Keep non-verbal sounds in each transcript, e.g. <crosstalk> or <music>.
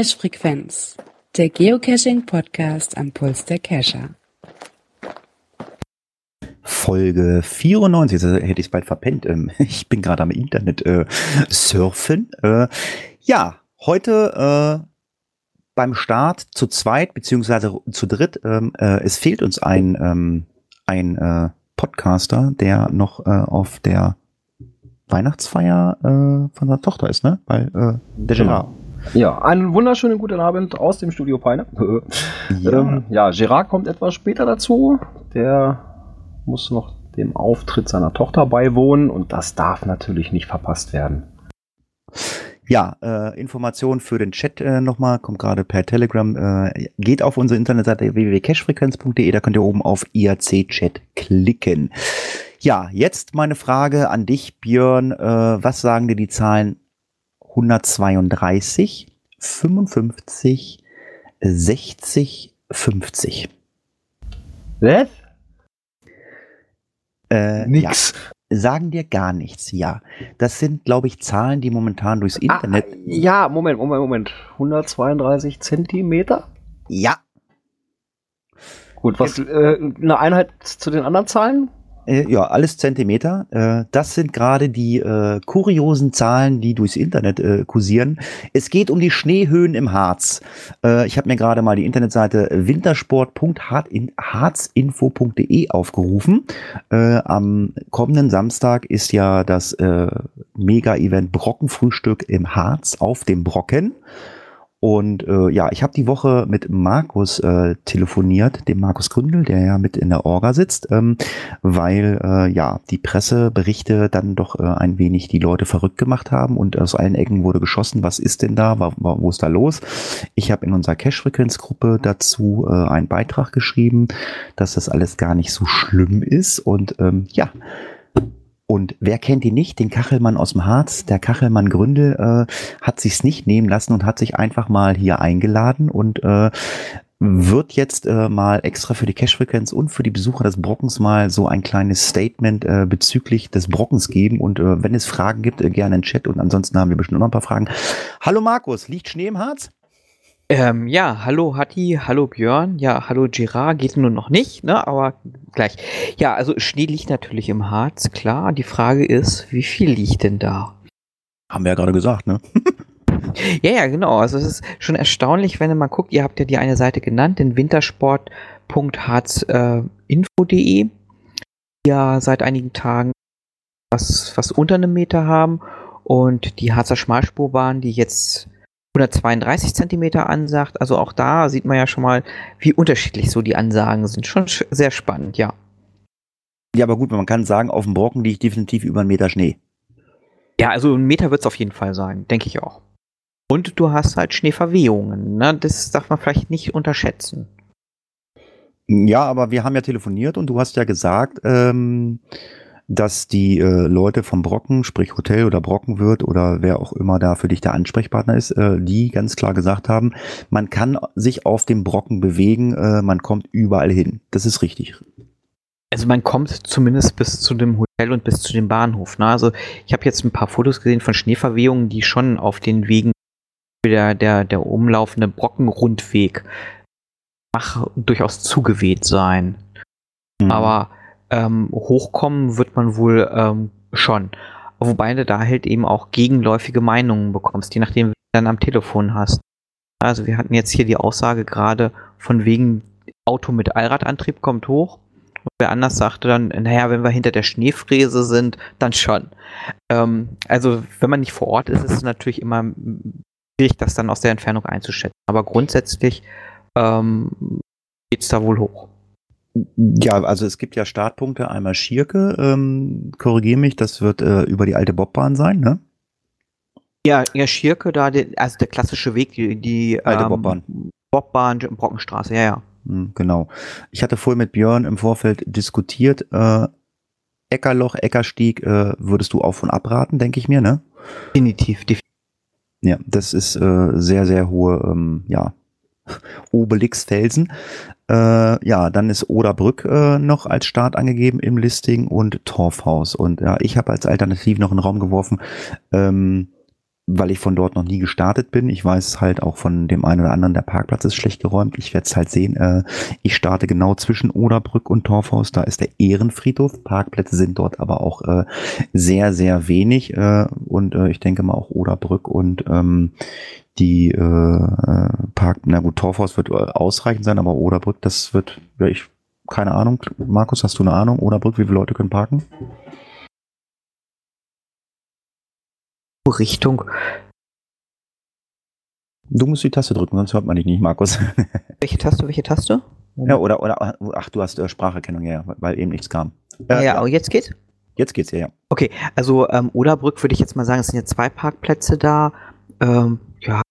Cache Frequenz, der Geocaching Podcast am Puls der Cacher. Folge 94, das hätte ich es bald verpennt. Ähm, <laughs> ich bin gerade am Internet äh, surfen. Äh, ja, heute äh, beim Start zu zweit beziehungsweise zu dritt. Ähm, äh, es fehlt uns ein, ähm, ein äh, Podcaster, der noch äh, auf der Weihnachtsfeier äh, von seiner Tochter ist, ne? Weil äh, der Gerard. Ja, einen wunderschönen guten Abend aus dem Studio Peine. <laughs> ja. Ähm, ja, Gerard kommt etwas später dazu. Der muss noch dem Auftritt seiner Tochter beiwohnen und das darf natürlich nicht verpasst werden. Ja, äh, Informationen für den Chat äh, nochmal, kommt gerade per Telegram. Äh, geht auf unsere Internetseite www.cashfrequenz.de, da könnt ihr oben auf IRC-Chat klicken. Ja, jetzt meine Frage an dich, Björn. Äh, was sagen dir die Zahlen 132, 55, 60, 50? Was? Äh, Nix. Ja sagen dir gar nichts, ja. Das sind, glaube ich, Zahlen, die momentan durchs ah, Internet. Ah, ja, Moment, Moment, Moment. 132 Zentimeter? Ja. Gut, was äh, eine Einheit zu den anderen Zahlen? Äh, ja, alles Zentimeter. Äh, das sind gerade die äh, kuriosen Zahlen, die durchs Internet äh, kursieren. Es geht um die Schneehöhen im Harz. Äh, ich habe mir gerade mal die Internetseite wintersport.harzinfo.de aufgerufen. Äh, am kommenden Samstag ist ja das Mega-Event Brockenfrühstück im Harz auf dem Brocken. Und äh, ja, ich habe die Woche mit Markus äh, telefoniert, dem Markus Gründel, der ja mit in der Orga sitzt, ähm, weil äh, ja die Presseberichte dann doch äh, ein wenig die Leute verrückt gemacht haben und aus allen Ecken wurde geschossen. Was ist denn da? Wo, wo ist da los? Ich habe in unserer Cash-Frequenz-Gruppe dazu äh, einen Beitrag geschrieben, dass das alles gar nicht so schlimm ist und ähm, ja. Und wer kennt ihn nicht? Den Kachelmann aus dem Harz. Der Kachelmann Gründel äh, hat sich's nicht nehmen lassen und hat sich einfach mal hier eingeladen und äh, wird jetzt äh, mal extra für die Cash-Frequenz und für die Besucher des Brockens mal so ein kleines Statement äh, bezüglich des Brockens geben. Und äh, wenn es Fragen gibt, äh, gerne in den Chat. Und ansonsten haben wir bestimmt noch ein paar Fragen. Hallo Markus, liegt Schnee im Harz? Ähm, ja, hallo Hatti, hallo Björn, ja, hallo Gerard, geht nur noch nicht, ne, aber gleich. Ja, also Schnee liegt natürlich im Harz, klar. Die Frage ist, wie viel liegt denn da? Haben wir ja gerade gesagt, ne? <laughs> ja, ja, genau. Also es ist schon erstaunlich, wenn ihr mal guckt, ihr habt ja die eine Seite genannt, den wintersport.harzinfo.de, die ja seit einigen Tagen was, was unter einem Meter haben und die Harzer Schmalspurbahn, die jetzt 132 Zentimeter ansagt. Also auch da sieht man ja schon mal, wie unterschiedlich so die Ansagen sind. Schon sehr spannend, ja. Ja, aber gut, man kann sagen, auf dem Brocken liegt definitiv über einen Meter Schnee. Ja, also ein Meter wird es auf jeden Fall sein, denke ich auch. Und du hast halt Schneeverwehungen, ne? Das darf man vielleicht nicht unterschätzen. Ja, aber wir haben ja telefoniert und du hast ja gesagt, ähm, dass die äh, Leute vom Brocken, sprich Hotel oder Brockenwirt oder wer auch immer da für dich der Ansprechpartner ist, äh, die ganz klar gesagt haben, man kann sich auf dem Brocken bewegen, äh, man kommt überall hin. Das ist richtig. Also man kommt zumindest bis zu dem Hotel und bis zu dem Bahnhof. Ne? Also ich habe jetzt ein paar Fotos gesehen von Schneeverwehungen, die schon auf den Wegen der, der, der umlaufende Brockenrundweg mach durchaus zugeweht sein. Mhm. Aber ähm, hochkommen wird man wohl ähm, schon. Wobei du da halt eben auch gegenläufige Meinungen bekommst, je nachdem, wie du dann am Telefon hast. Also wir hatten jetzt hier die Aussage gerade von wegen Auto mit Allradantrieb kommt hoch. Und wer anders sagte dann, naja, wenn wir hinter der Schneefräse sind, dann schon. Ähm, also wenn man nicht vor Ort ist, ist es natürlich immer schwierig, das dann aus der Entfernung einzuschätzen. Aber grundsätzlich ähm, geht es da wohl hoch. Ja, also es gibt ja Startpunkte, einmal Schierke, ähm, korrigiere mich, das wird äh, über die alte Bobbahn sein, ne? Ja, ja, Schierke, da, die, also der klassische Weg, die, die alte ähm, Bobbahn. Bobbahn, Brockenstraße, ja, ja. Hm, genau. Ich hatte vorhin mit Björn im Vorfeld diskutiert, äh, Eckerloch, Eckerstieg, äh, würdest du auf und abraten, denke ich mir, ne? Definitiv, definitiv. Ja, das ist äh, sehr, sehr hohe, ähm, ja, <laughs> Obelix-Felsen. Äh, ja, dann ist Oderbrück äh, noch als Start angegeben im Listing und Torfhaus. Und ja, ich habe als Alternativ noch einen Raum geworfen. Ähm, weil ich von dort noch nie gestartet bin. Ich weiß halt auch von dem einen oder anderen, der Parkplatz ist schlecht geräumt. Ich werde es halt sehen. Äh, ich starte genau zwischen Oderbrück und Torfhaus. Da ist der Ehrenfriedhof. Parkplätze sind dort aber auch äh, sehr, sehr wenig. Äh, und äh, ich denke mal auch Oderbrück und ähm, die äh, Park, na gut, Torfhaus wird äh, ausreichend sein, aber Oderbrück, das wird, ja, ich, keine Ahnung. Markus, hast du eine Ahnung? Oderbrück, wie viele Leute können parken? Richtung. Du musst die Taste drücken, sonst hört man dich nicht, Markus. <laughs> Welche Taste, welche Taste? ja, oder, oder, ach, du hast äh, Spracherkennung, ja, weil eben nichts kam. Äh, ja, aber jetzt geht's? Jetzt geht's, ja, ja. Okay, also ähm, Oderbrück würde ich jetzt mal sagen, es sind jetzt zwei Parkplätze da. Ähm, ja,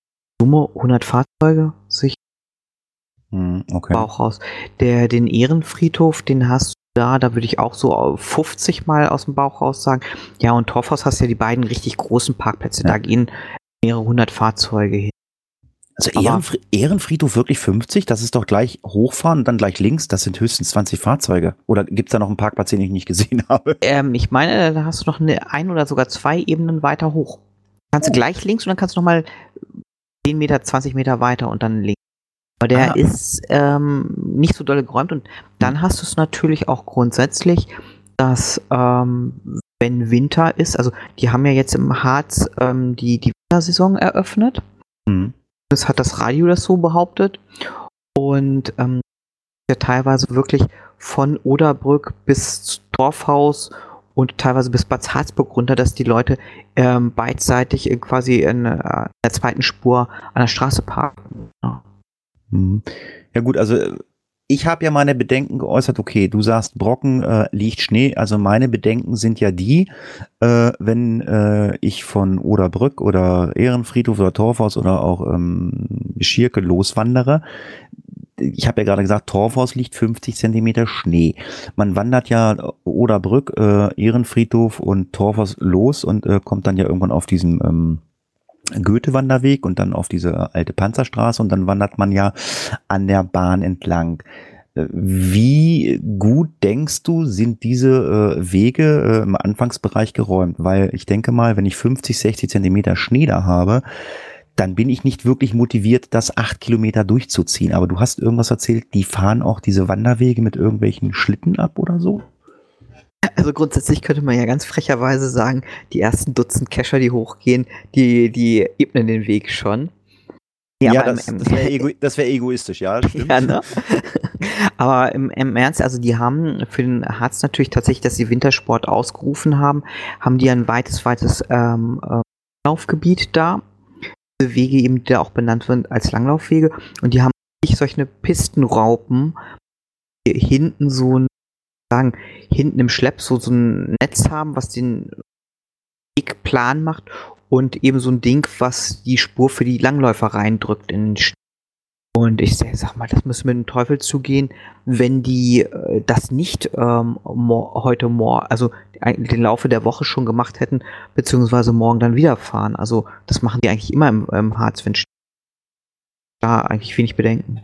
Summe 100 Fahrzeuge, sich Hm, okay. Bauch raus. Der, den Ehrenfriedhof, den hast du da, da würde ich auch so auf 50 mal aus dem Bauch raus sagen. Ja, und Torfhaus hast ja die beiden richtig großen Parkplätze. Ja. Da gehen mehrere hundert Fahrzeuge hin. Also Aber- Ehrenfri Ehrenfriedhof wirklich 50? Das ist doch gleich hochfahren und dann gleich links. Das sind höchstens 20 Fahrzeuge. Oder gibt's da noch einen Parkplatz, den ich nicht gesehen <laughs> habe? Ähm, ich meine, da hast du noch eine ein oder sogar zwei Ebenen weiter hoch. Kannst du gleich links und dann kannst du noch mal 10 Meter, 20 Meter weiter und dann links. Aber der Ah. ist ähm, nicht so doll geräumt und dann hast du es natürlich auch grundsätzlich, dass ähm, wenn Winter ist, also die haben ja jetzt im Harz ähm, die, die Wintersaison eröffnet. Hm. Das hat das Radio das so behauptet. Und ähm, ja teilweise wirklich von Oderbrück bis Dorfhaus und teilweise bis Bad Harzburg runter, dass die Leute ähm, beidseitig quasi in, äh, in der zweiten Spur an der Straße parken. Ja. Hm. Ja gut, also äh, ich habe ja meine Bedenken geäußert, okay, du sagst, Brocken äh, liegt Schnee, also meine Bedenken sind ja die, äh, wenn äh, ich von Oderbrück oder Ehrenfriedhof oder Torfhaus oder auch ähm, Schirke loswandere, ich habe ja gerade gesagt, Torfhaus liegt 50 Zentimeter Schnee. Man wandert ja Oderbrück, äh, Ehrenfriedhof und Torfhaus los und äh, kommt dann ja irgendwann auf diesen ähm, Goethe-Wanderweg und dann auf diese alte Panzerstraße und dann wandert man ja an der Bahn entlang. Äh, Wie gut denkst du, sind diese äh, Wege äh, im Anfangsbereich geräumt? Weil ich denke mal, wenn ich 50, 60 Zentimeter Schnee da habe, dann bin ich nicht wirklich motiviert, das acht Kilometer durchzuziehen. Aber du hast irgendwas erzählt, die fahren auch diese Wanderwege mit irgendwelchen Schlitten ab oder so? Also grundsätzlich könnte man ja ganz frecherweise sagen, die ersten Dutzend Kescher, die hochgehen, die, die ebnen den Weg schon. Aber im- das, das wäre ego wär egoistisch, ja. <laughs> Stimmt. Ja, ne? Aber im, im Ernst, also die haben für den Harz natürlich tatsächlich, dass sie Wintersport ausgerufen haben, haben die ein weites, weites ähm, äh, Laufgebiet da. Diese Wege eben, die da auch benannt werden als Langlaufwege. Und die haben nicht solche Pistenraupen, die hinten so ein, sagen, hinten im Schlepp so, so ein Netz haben, was den Weg plan macht und eben so ein Ding, was die Spur für die Langläufer reindrückt in den Schnee. Und ich sag mal, das müssen mit dem Teufel zugehen, wenn die äh, das nicht ähm, mor heute morgen, also eigentlich den Laufe der Woche schon gemacht hätten, beziehungsweise morgen dann wieder fahren. Also das machen die eigentlich immer im, im Harz, wenn da eigentlich wenig Bedenken.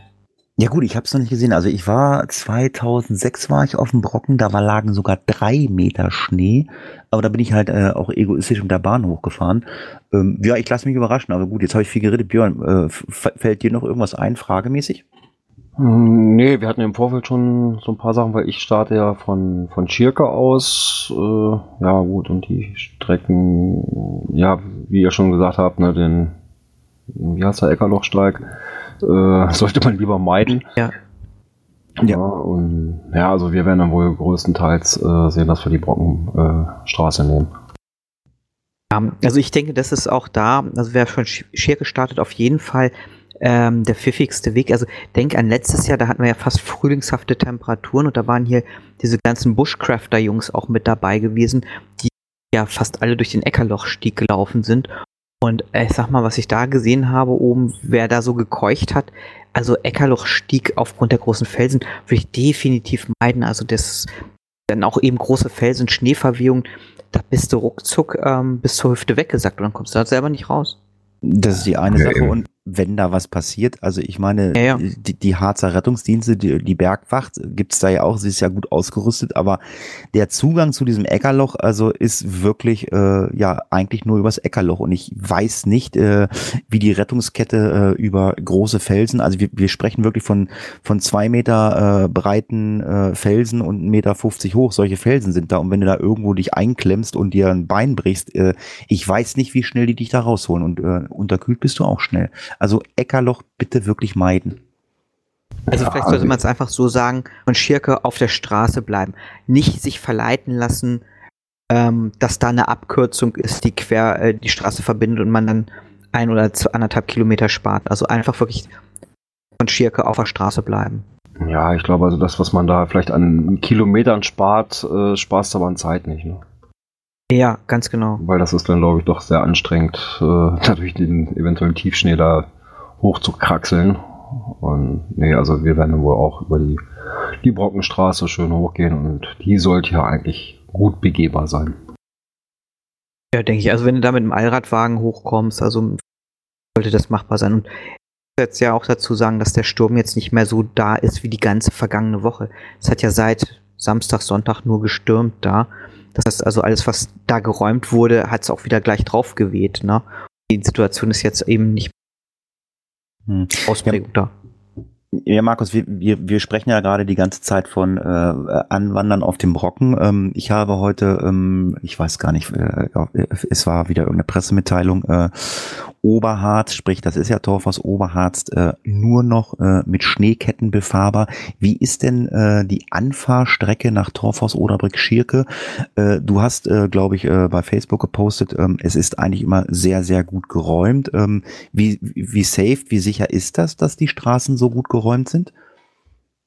Ja gut, ich habe es noch nicht gesehen. Also ich war 2006 war ich auf dem Brocken, da war, lagen sogar drei Meter Schnee. Aber da bin ich halt äh, auch egoistisch mit der Bahn hochgefahren. Ähm, ja, ich lasse mich überraschen. Aber gut, jetzt habe ich viel geredet. Björn, äh, fällt dir noch irgendwas ein, fragemäßig? Hm, Nee, wir hatten im Vorfeld schon so ein paar Sachen, weil ich starte ja von, von Schirke aus. Äh, ja, gut, und die Strecken, ja, wie ihr schon gesagt habt, ne, den, wie heißt der Eckerlochsteig, äh, <laughs> sollte man lieber meiden. Ja. Ja, und ja, also wir werden dann wohl größtenteils äh, sehen, dass wir die Brockenstraße äh, nehmen. Also ich denke, das ist auch da, also wer schon Sch- Schier gestartet, auf jeden Fall ähm, der pfiffigste Weg. Also denk an letztes Jahr, da hatten wir ja fast frühlingshafte Temperaturen und da waren hier diese ganzen Bushcrafter-Jungs auch mit dabei gewesen, die ja fast alle durch den Eckerlochstieg gelaufen sind. Und äh, ich sag mal, was ich da gesehen habe oben, wer da so gekeucht hat, also Eckerlochstieg aufgrund der großen Felsen, würde ich definitiv meiden. Also das dann auch eben große Felsen, Schneeverwehung, da bist du ruckzuck ähm, bis zur Hüfte weggesackt und dann kommst du da selber nicht raus. Das ist die eine Sache. Und wenn da was passiert. Also ich meine, Ja, ja. Die, die Harzer Rettungsdienste, die, die Bergwacht gibt's da ja auch, sie ist ja gut ausgerüstet, aber der Zugang zu diesem Eckerloch, also ist wirklich äh, ja eigentlich nur übers Eckerloch und ich weiß nicht, äh, wie die Rettungskette äh, über große Felsen, also wir, wir sprechen wirklich von von zwei Meter äh, breiten äh, Felsen und 1,50 Meter hoch, solche Felsen sind da und wenn du da irgendwo dich einklemmst und dir ein Bein brichst, äh, ich weiß nicht, wie schnell die dich da rausholen und äh, unterkühlt bist du auch schnell. Also Eckerloch bitte wirklich meiden. Also Ja, vielleicht sollte also- man es einfach so sagen und Schirke auf der Straße bleiben. Nicht sich verleiten lassen, ähm, dass da eine Abkürzung ist, die quer äh, die Straße verbindet und man dann ein oder zwei, anderthalb Kilometer spart. Also einfach wirklich von Schirke auf der Straße bleiben. Ja, ich glaube, also das, was man da vielleicht an Kilometern spart, äh, sparst du aber an Zeit nicht. Ne? Ja, ganz genau. Weil das ist dann, glaube ich, doch sehr anstrengend, äh, <laughs> dadurch den eventuellen Tiefschnee da hoch zu kraxeln. Und nee, also wir werden wohl auch über die, die Brockenstraße schön hochgehen und die sollte ja eigentlich gut begehbar sein. Ja, denke ich. Also wenn du da mit dem Allradwagen hochkommst, also sollte das machbar sein. Und ich muss jetzt ja auch dazu sagen, dass der Sturm jetzt nicht mehr so da ist wie die ganze vergangene Woche. Es hat ja seit Samstag, Sonntag nur gestürmt da. Das heißt also, alles, was da geräumt wurde, hat es auch wieder gleich drauf geweht. Ne? Die Situation ist jetzt eben nicht Hm. Ausprägung da. Ja, Markus, wir, wir, wir sprechen ja gerade die ganze Zeit von äh, Anwandern auf dem Brocken. Ähm, ich habe heute, ähm, ich weiß gar nicht, äh, es war wieder irgendeine Pressemitteilung, äh, Oberharz, sprich, das ist ja Torfhaus Oberharz, äh, nur noch äh, mit Schneeketten befahrbar. Wie ist denn äh, die Anfahrstrecke nach Torfhaus Oderbrück-Schirke? Äh, du hast, äh, glaube ich, äh, bei Facebook gepostet, ähm, es ist eigentlich immer sehr, sehr gut geräumt. Ähm, wie, wie safe, wie sicher ist das, dass die Straßen so gut geräumt sind?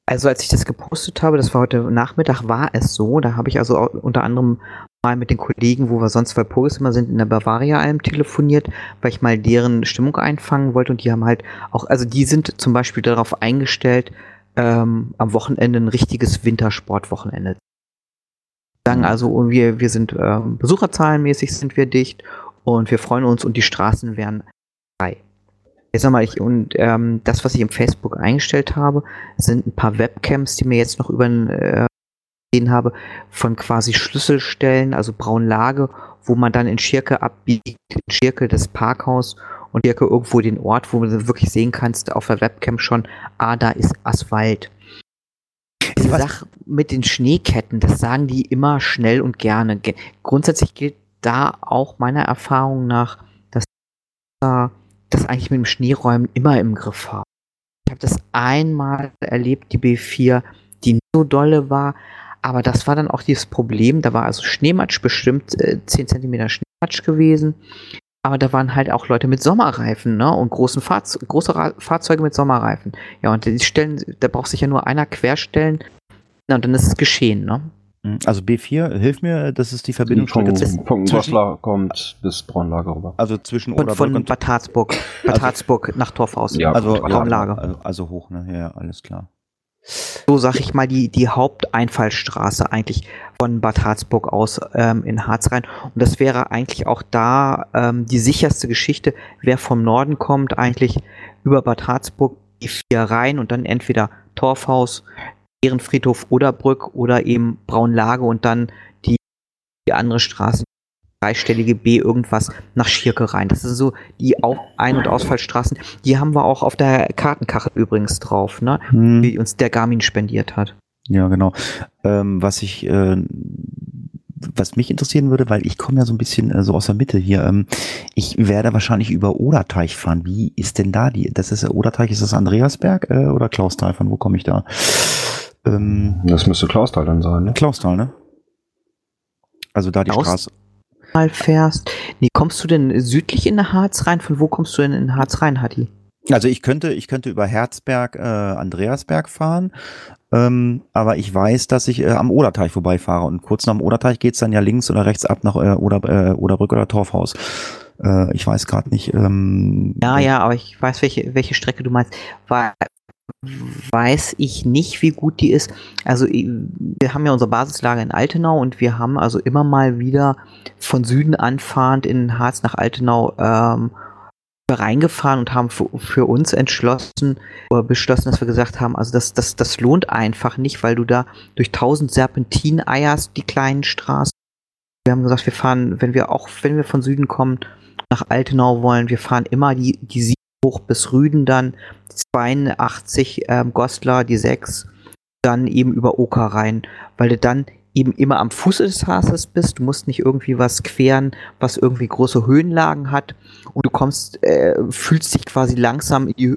Also als ich das gepostet habe, das war heute Nachmittag, war es so. Da habe ich also unter anderem mal mit den Kollegen, wo wir sonst bei Polis immer sind, in der Bavaria Alm telefoniert, weil ich mal deren Stimmung einfangen wollte und die haben halt auch, also die sind zum Beispiel darauf eingestellt, ähm, am Wochenende ein richtiges Wintersportwochenende. Sagen also, wir, wir sind ähm, besucherzahlenmäßig sind wir dicht und wir freuen uns und die Straßen frei. Jetzt sag mal, ich, und ähm, das, was ich im Facebook eingestellt habe, sind ein paar Webcams, die mir jetzt noch über äh, gesehen habe, von quasi Schlüsselstellen, also Braunlage, wo man dann in Schirke abbiegt, in Schirke das Parkhaus und Schirke irgendwo den Ort, wo du wirklich sehen kannst auf der Webcam schon, ah, da ist Asphalt. Diese Was- Sache mit den Schneeketten, das sagen die immer schnell und gerne. Ge grundsätzlich gilt da auch meiner Erfahrung nach, dass da das eigentlich mit dem Schneeräumen immer im Griff haben. Ich habe das einmal erlebt, die B4, die nicht so dolle war, aber das war dann auch dieses Problem, da war also Schneematsch bestimmt äh, 10 cm Schneematsch gewesen, aber da waren halt auch Leute mit Sommerreifen, ne, und großen Fahrz große Ra Fahrzeuge mit Sommerreifen. Ja, und die stellen, da braucht sich ja nur einer querstellen, na, und dann ist es geschehen, ne? Also B4, hilf mir, das ist die Verbindungsstrecke Vom, zwischen, vom zwischen- Goslar kommt bis Braunlage rüber. also zwischen Und Oderbrück von und Bad Harzburg, Bad Harzburg nach Torfhaus. Ja, also, gut, Raumlage. also, also hoch, ne? Ja, alles klar. so sag ich mal, die, die Haupteinfallstraße eigentlich von Bad Harzburg aus ähm, in Harz rein. Und das wäre eigentlich auch da ähm, die sicherste Geschichte, wer vom Norden kommt, eigentlich über Bad Harzburg die vier rein und dann entweder Torfhaus, Ehrenfriedhof oder Brück oder eben Braunlage und dann die, die andere Straße, dreistellige B irgendwas nach Schirke rein. Das sind so die Au- Ein- und Ausfallstraßen. Die haben wir auch auf der Kartenkachel übrigens drauf, ne? Hm, die uns der Garmin spendiert hat. ja, genau. Ähm, was ich, äh, was mich interessieren würde, weil ich komme ja so ein bisschen äh, so aus der Mitte hier. Ähm, ich werde wahrscheinlich über Oderteich fahren. Wie ist denn da die? Das ist Oderteich, ist das Andreasberg äh, oder Klausthal? Von wo komme ich da? Ähm, Das müsste Klausthal dann sein, ne? Klausthal, ne? Also da die Klaus- Straße. Mal fährst. Nee, kommst du denn südlich in den Harz rein? Von wo kommst du denn in den Harz rein, Hatti? Also ich könnte, ich könnte über Herzberg, äh, Andreasberg fahren, ähm, aber ich weiß, dass ich äh, am Oderteich vorbeifahre und kurz nach dem Oderteich geht's dann ja links oder rechts ab nach äh, Oder, äh, Oderbrück oder Torfhaus. Äh, ich weiß gerade nicht. Ähm, Ja, ja, aber ich weiß, welche, welche Strecke du meinst. Weil, weiß ich nicht, wie gut die ist. Also wir haben ja unsere Basislager in Altenau und wir haben also immer mal wieder von Süden anfahrend in Harz nach Altenau ähm, reingefahren und haben für, für, uns entschlossen oder beschlossen, dass wir gesagt haben, also das, das, das lohnt einfach nicht, weil du da durch tausend Serpentinen eierst, die kleinen Straßen. Wir haben gesagt, wir fahren, wenn wir auch, wenn wir von Süden kommen, nach Altenau wollen, wir fahren immer die, die 7 hoch bis Rüden dann, 82 ähm, Goslar, die 6, dann eben über Oker rein, weil du dann eben immer am Fuße des Haases bist. Du musst nicht irgendwie was queren, was irgendwie große Höhenlagen hat. Und du kommst, äh, fühlst dich quasi langsam in die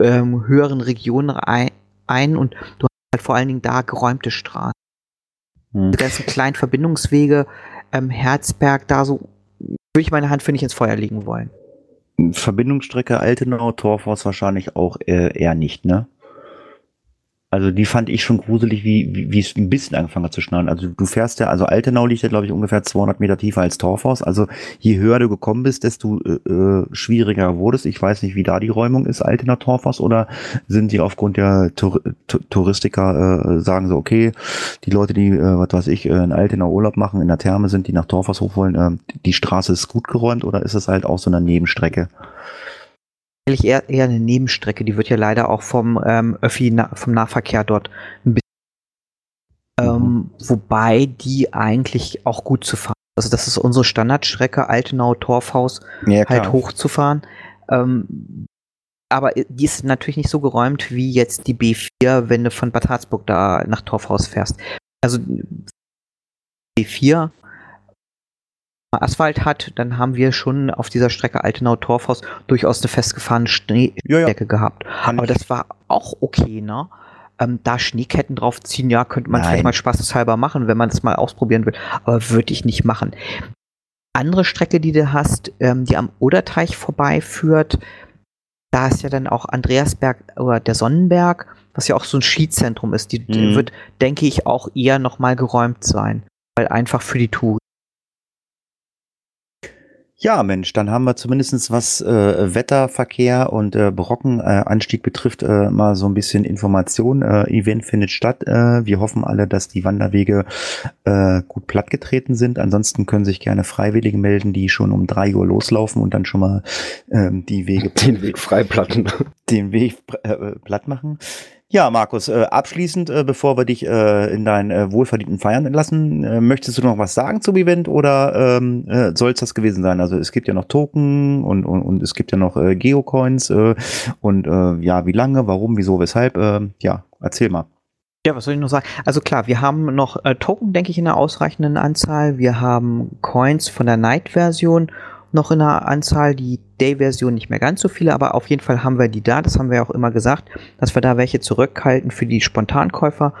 ähm, höheren Regionen ein, ein, und du hast halt vor allen Dingen da geräumte Straßen. Hm. Die ganzen kleinen Verbindungswege, ähm, Herzberg, da so, würde ich meine Hand für nicht ins Feuer legen wollen. Verbindungsstrecke Altenau, Torfhaus wahrscheinlich auch äh, eher nicht, ne? Also die fand ich schon gruselig, wie, wie, es ein bisschen angefangen hat zu schneien. Also du fährst ja, also Altenau liegt ja, glaube ich, ungefähr 200 Meter tiefer als Torfhaus. Also je höher du gekommen bist, desto äh, äh schwieriger wurdest. Ich weiß nicht, wie da die Räumung ist, Altenau Torfhaus, oder sind die aufgrund der Tur Touristiker äh, sagen so, okay, die Leute, die, äh, was weiß ich, äh, in Altenau Urlaub machen, in der Therme sind, die nach Torfhaus hoch wollen, äh, die Straße ist gut geräumt oder ist es halt auch so eine Nebenstrecke? Eigentlich eher, eher eine Nebenstrecke. Die wird ja leider auch vom ähm, Öffi, na, vom Nahverkehr dort ein bisschen. Ähm, mhm. wobei die eigentlich auch gut zu fahren. Also das ist unsere Standardstrecke, Altenau, Torfhaus, ja, halt hochzufahren. Ähm, aber die ist natürlich nicht so geräumt wie jetzt die B4, wenn du von Bad Harzburg da nach Torfhaus fährst. Also B4 Asphalt hat, dann haben wir schon auf dieser Strecke Altenau-Torfhaus durchaus eine festgefahrene Schneedecke ja, ja. gehabt. Kann Aber ich. das war auch okay, ne? Ähm, da Schneeketten draufziehen, ja, könnte man Nein. vielleicht mal spaßeshalber machen, wenn man das mal ausprobieren will. Aber würde ich nicht machen. Andere Strecke, die du hast, ähm, die am Oderteich vorbeiführt, da ist ja dann auch Andreasberg oder der Sonnenberg, was ja auch so ein Skizentrum ist. Die, mhm. die wird, denke ich, auch eher nochmal geräumt sein. Weil einfach für die Tour ja, Mensch, dann haben wir zumindestens was äh, Wetterverkehr und äh, Brockenanstieg äh, betrifft, äh, mal so ein bisschen Information. Äh, Event findet statt. Äh, wir hoffen alle, dass die Wanderwege äh, gut plattgetreten sind. Ansonsten können sich gerne Freiwillige melden, die schon um drei Uhr loslaufen und dann schon mal ähm, die Wege den Weg freiplatten. Den Weg äh, platt machen. Ja, Markus, äh, abschließend, äh, bevor wir dich äh, in deinen äh, wohlverdienten Feiern entlassen, äh, möchtest du noch was sagen zum Event oder ähm, äh, soll es das gewesen sein? Also es gibt ja noch Token und, und, und es gibt ja noch äh, Geocoins äh, und äh, ja, wie lange, warum, wieso, weshalb? Äh, ja, erzähl mal. Ja, was soll ich noch sagen? Also klar, wir haben noch äh, Token, denke ich, in einer ausreichenden Anzahl. Wir haben Coins von der Night-Version noch in einer Anzahl, die Day-Version nicht mehr ganz so viele, aber auf jeden Fall haben wir die da. Das haben wir auch immer gesagt, dass wir da welche zurückhalten für die Spontankäufer.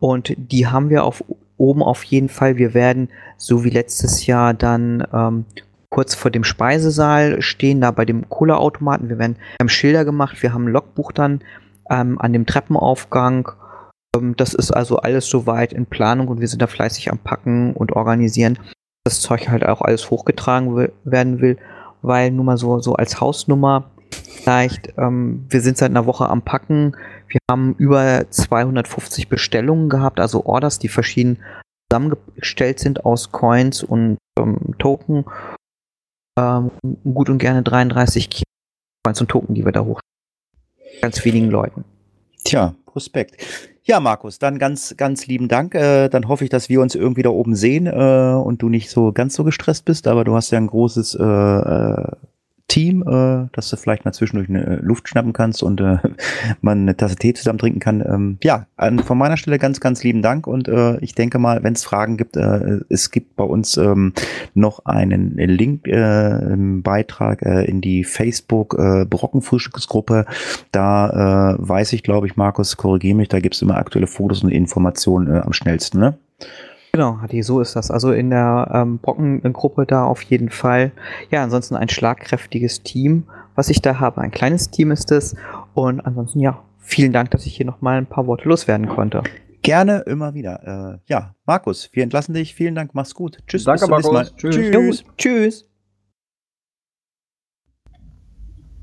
Und die haben wir auf, oben auf jeden Fall. Wir werden, so wie letztes Jahr, dann ähm, kurz vor dem Speisesaal stehen, da bei dem Cola-Automaten. Wir werden haben Schilder gemacht, wir haben ein Logbuch dann ähm, an dem Treppenaufgang. Ähm, das ist also alles soweit in Planung und wir sind da fleißig am Packen und organisieren das Zeug halt auch alles hochgetragen werden will, weil nur mal so, so als Hausnummer vielleicht, ähm, wir sind seit einer Woche am Packen, wir haben über 250 Bestellungen gehabt, also Orders, die verschieden zusammengestellt sind aus Coins und ähm, Token. Ähm, gut und gerne 33 Coins und Token, die wir da hoch. Ganz wenigen Leuten. Tja, Prospekt. Ja, Markus, dann ganz, ganz lieben Dank. Äh, dann hoffe ich, dass wir uns irgendwie da oben sehen äh, und du nicht so ganz so gestresst bist, aber du hast ja ein großes äh, äh Team, äh, dass du vielleicht mal zwischendurch eine äh, Luft schnappen kannst und äh, <laughs> man eine Tasse Tee zusammen trinken kann. Ähm, ja, an, von meiner Stelle ganz, ganz lieben Dank und äh, ich denke mal, wenn es Fragen gibt, äh, es gibt bei uns ähm, noch einen Link äh, im Beitrag äh, in die Facebook äh, Brockenfrühstücksgruppe. Da äh, weiß ich, glaube ich, Markus, korrigiere mich, da gibt es immer aktuelle Fotos und Informationen äh, am schnellsten, ne? Genau, Hadi, so ist das. Also in der ähm, Brockengruppe da auf jeden Fall. Ja, ansonsten ein schlagkräftiges Team, was ich da habe. Ein kleines Team ist es. Und ansonsten, ja, vielen Dank, dass ich hier nochmal ein paar Worte loswerden konnte. Gerne, immer wieder. Äh, ja, Markus, wir entlassen dich. Vielen Dank, mach's gut. Tschüss, Danke, bis zum Markus. Mal. Tschüss. Tschüss. Tschüss.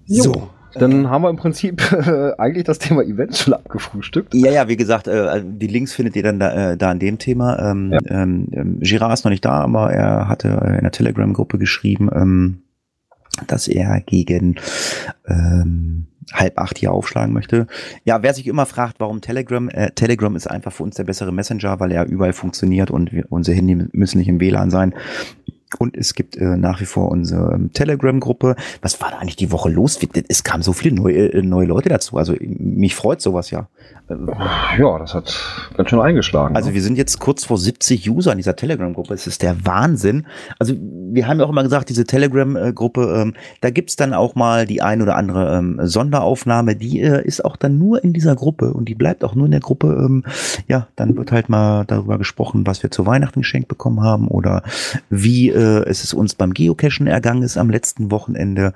So. Dann haben wir im Prinzip äh, eigentlich das Thema Events schon abgefrühstückt. Ja, ja, wie gesagt, äh, die Links findet ihr dann da, äh, da an dem Thema. Ähm, ja. ähm, ähm Girard ist noch nicht da, aber er hatte in der Telegram-Gruppe geschrieben, ähm, dass er gegen ähm, halb acht hier aufschlagen möchte. Ja, wer sich immer fragt, warum Telegram, äh, Telegram ist einfach für uns der bessere Messenger, weil er überall funktioniert und wir, unsere Handy müssen nicht im WLAN sein. Und es gibt äh, nach wie vor unsere ähm, Telegram-Gruppe. Was war da eigentlich die Woche los? Es kamen so viele neue, äh, neue Leute dazu. Also mich freut sowas ja. Ja, das hat ganz schön eingeschlagen. Also ne? wir sind jetzt kurz vor 70 User in dieser Telegram-Gruppe. Es ist der Wahnsinn. Also wir haben ja auch immer gesagt, diese Telegram-Gruppe, ähm, da gibt's dann auch mal die ein oder andere ähm, Sonderaufnahme. Die äh, ist auch dann nur in dieser Gruppe und die bleibt auch nur in der Gruppe. Ähm, ja, dann wird halt mal darüber gesprochen, was wir zu Weihnachten geschenkt bekommen haben oder wie äh, es uns beim Geocachen ergangen ist am letzten Wochenende.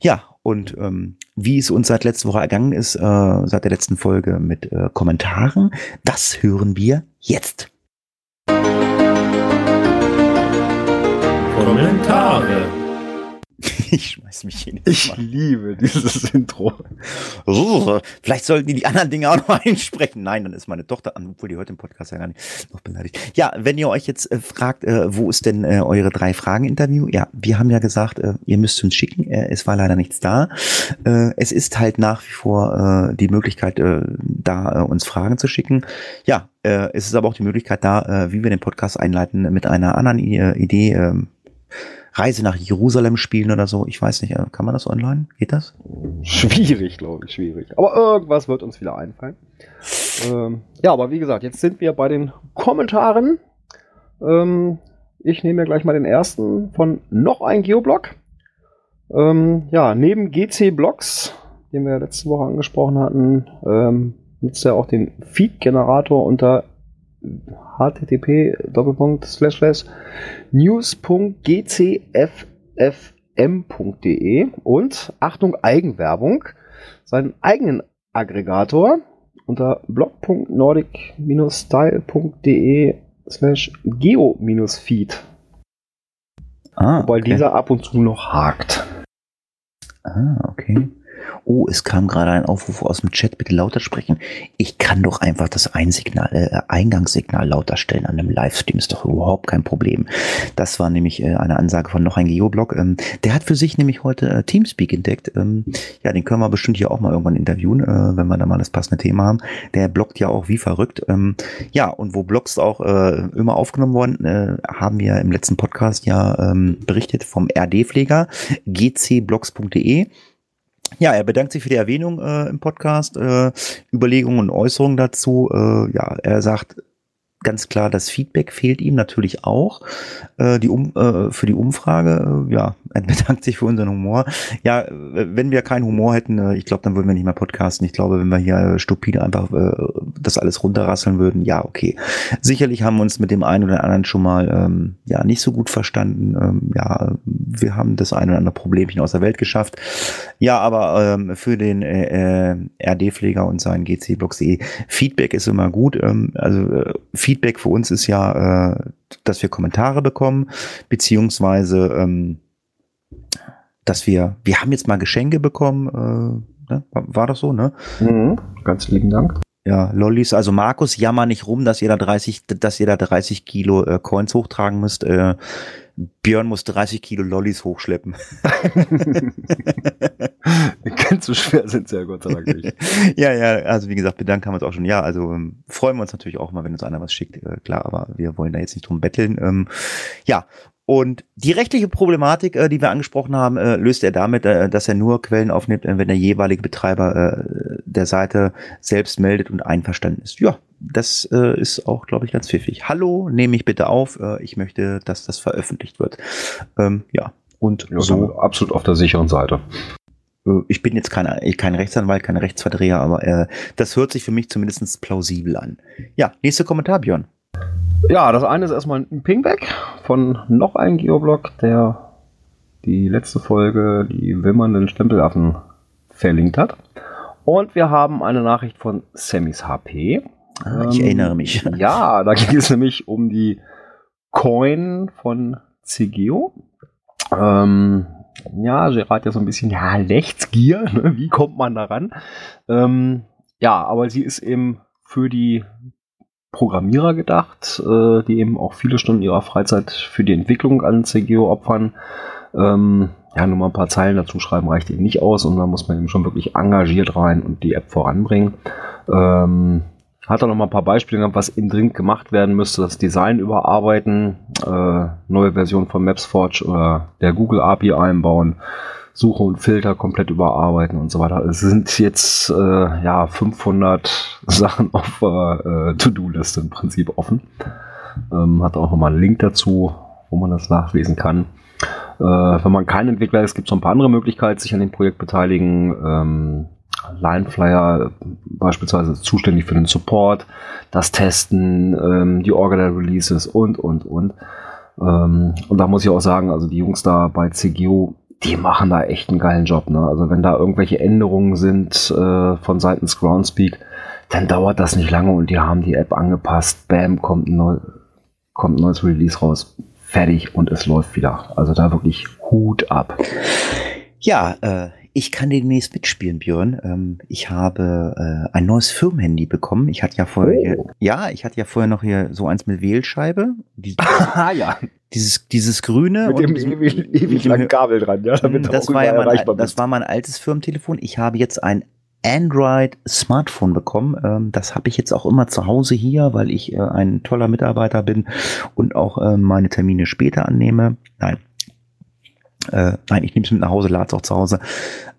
Ja, und ähm, wie es uns seit letzter Woche ergangen ist, äh, seit der letzten Folge mit äh, Kommentaren, das hören wir jetzt. Kommentare. <laughs> Ich schmeiß mich nicht Ich liebe dieses Intro. Oh, vielleicht sollten die die anderen Dinge auch noch <laughs> einsprechen. Nein, dann ist meine Tochter an, obwohl die heute im Podcast ja gar nicht noch beleidigt. Ja, wenn ihr euch jetzt äh, fragt, äh, wo ist denn äh, eure drei Fragen Interview? Ja, wir haben ja gesagt, äh, ihr müsst uns schicken. Äh, es war leider nichts da. Äh, es ist halt nach wie vor die Möglichkeit, da uns Fragen zu schicken. Ja, es ist aber auch die Möglichkeit da, wie wir den Podcast einleiten mit einer anderen Idee. Reise nach Jerusalem spielen oder so. Ich weiß nicht, äh, kann man das online? Geht das? Schwierig, glaube ich, schwierig. Aber irgendwas wird uns wieder einfallen. Ähm, ja, aber wie gesagt, jetzt sind wir bei den Kommentaren. Ähm, ich nehme mir gleich mal den ersten von noch ein Geoblog. Ähm, ja, neben GC-Blogs, den wir letzte Woche angesprochen hatten, ähm, nutzt er auch den Feed-Generator unter http news.gcffm.de und Achtung Eigenwerbung seinen eigenen Aggregator unter blog.nordic-style.de slash geo-feed, Ah, wobei dieser ab und zu noch hakt. Ah, okay. Oh, es kam gerade ein Aufruf aus dem Chat, bitte lauter sprechen. Ich kann doch einfach das Einsignal, äh, Eingangssignal lauter stellen an einem Livestream, ist doch überhaupt kein Problem. Das war nämlich äh, eine Ansage von noch ein Geoblog. Ähm, der hat für sich nämlich heute äh, Teamspeak entdeckt. Ähm, ja, den können wir bestimmt hier auch mal irgendwann interviewen, äh, wenn wir da mal das passende Thema haben. Der bloggt ja auch wie verrückt. Ähm, ja, und wo Blogs auch äh, immer aufgenommen worden, äh, haben wir im letzten Podcast ja ähm, berichtet vom RD-Pfleger gcblogs.de. Ja, er bedankt sich für die Erwähnung äh, im Podcast, äh, Überlegungen und Äußerungen dazu. Äh, ja, er sagt ganz klar, das Feedback fehlt ihm natürlich auch äh, die um, äh, für die Umfrage. Äh, ja, <laughs> er bedankt sich für unseren Humor. Ja, äh, wenn wir keinen Humor hätten, äh, ich glaube, dann würden wir nicht mehr podcasten. Ich glaube, wenn wir hier äh, stupide einfach das alles runterrasseln würden, ja, okay. Sicherlich haben wir uns mit dem einen oder anderen schon mal ähm, ja nicht so gut verstanden. Ähm, ja, wir haben das eine oder andere Problemchen aus der Welt geschafft. Ja, aber ähm, für den RD-Pfleger und seinen GC-Blogs.de Feedback ist immer gut. Ähm, also äh, Feedback für uns ist ja, äh, dass wir Kommentare bekommen, beziehungsweise ähm, dass wir, wir haben jetzt mal Geschenke bekommen, äh, ne? war, war das so, ne? Mhm. Ganz lieben Dank. Ja, Lollis, also Markus, jammer nicht rum, dass ihr da 30, dass ihr da 30 Kilo äh, Coins hochtragen müsst. Äh, Björn muss 30 Kilo Lollis hochschleppen. <laughs> Ganz so schwer sind sie ja Gott sei Dank nicht. <laughs> ja, ja, also wie gesagt, bedankt haben wir uns auch schon. Ja, also ähm, freuen wir uns natürlich auch mal, wenn uns einer was schickt, äh, klar, aber wir wollen da jetzt nicht drum betteln. Ähm, ja, und die rechtliche Problematik, äh, die wir angesprochen haben, äh, löst er damit, äh, dass er nur Quellen aufnimmt, äh, wenn der jeweilige Betreiber äh, der Seite selbst meldet und einverstanden ist. Ja, das äh, ist auch, glaube ich, ganz pfiffig. Hallo, nehme ich bitte auf. Äh, ich möchte, dass das veröffentlicht wird. Ähm, ja, und Ja, so. so absolut auf der sicheren Seite. Äh, Ich bin jetzt kein, kein Rechtsanwalt, kein Rechtsverdreher, aber äh, das hört sich für mich zumindest plausibel an. Ja, nächster Kommentar, Björn. Ja, das eine ist erstmal ein Pingback von noch einem Geoblog, der die letzte Folge, die wimmernden Stempelaffen, verlinkt hat. Und wir haben eine Nachricht von Sammys HP. Ah, ich Ähm, erinnere mich. <laughs> Ja, da <laughs> ging es nämlich um die Coin von Cigeo. Ähm, ja, Gerard ja so ein bisschen, ja, Rechtsgier, ne? wie kommt man daran? Ähm, ja, aber sie ist eben für die Programmierer gedacht, äh, die eben auch viele Stunden ihrer Freizeit für die Entwicklung an CGO opfern. Ähm, ja, nur mal ein paar Zeilen dazu schreiben reicht eben nicht aus und da muss man eben schon wirklich engagiert rein und die App voranbringen. Ähm, hat er noch mal ein paar Beispiele gehabt, was eben dringend gemacht werden müsste. Das Design überarbeiten, äh, neue Version von MapsForge oder der Google API einbauen, Suche und Filter komplett überarbeiten und so weiter. Es sind jetzt äh, ja 500 <laughs> Sachen auf äh, To-Do-Liste im Prinzip offen. Ähm, hat auch noch mal einen Link dazu, wo man das nachlesen kann. Äh, wenn man kein Entwickler ist, gibt es noch ein paar andere Möglichkeiten, sich an dem Projekt beteiligen. Ähm, Lineflyer beispielsweise ist zuständig für den Support, das Testen, ähm, die Orga der Releases und, und, und. Ähm, und da muss ich auch sagen, also die Jungs da bei CGO, die machen da echt einen geilen Job. Ne? Also wenn da irgendwelche Änderungen sind äh, von seitens Groundspeak, dann dauert das nicht lange und die haben die App angepasst. Bam, kommt ein, neu, kommt ein neues Release raus. Fertig und es läuft wieder. Also da wirklich Hut ab. Ja, äh, ich kann demnächst mitspielen, Björn. Ähm, ich habe äh, ein neues Firmenhandy bekommen. Ich hatte ja vorher, hier, Oh. ja, ich hatte ja vorher noch hier so eins mit Wählscheibe. Die, <laughs> ah ja, dieses, dieses grüne. mit dem ewig, ewig langen Kabel dran, ja, damit du das war ja mein, das war mein altes Firmentelefon. Ich habe jetzt ein Android Smartphone bekommen. Ähm, das habe ich jetzt auch immer zu Hause hier, weil ich äh, ein toller Mitarbeiter bin und auch äh, meine Termine später annehme. Nein. Äh, nein, ich nehme es mit nach Hause, lade es auch zu Hause.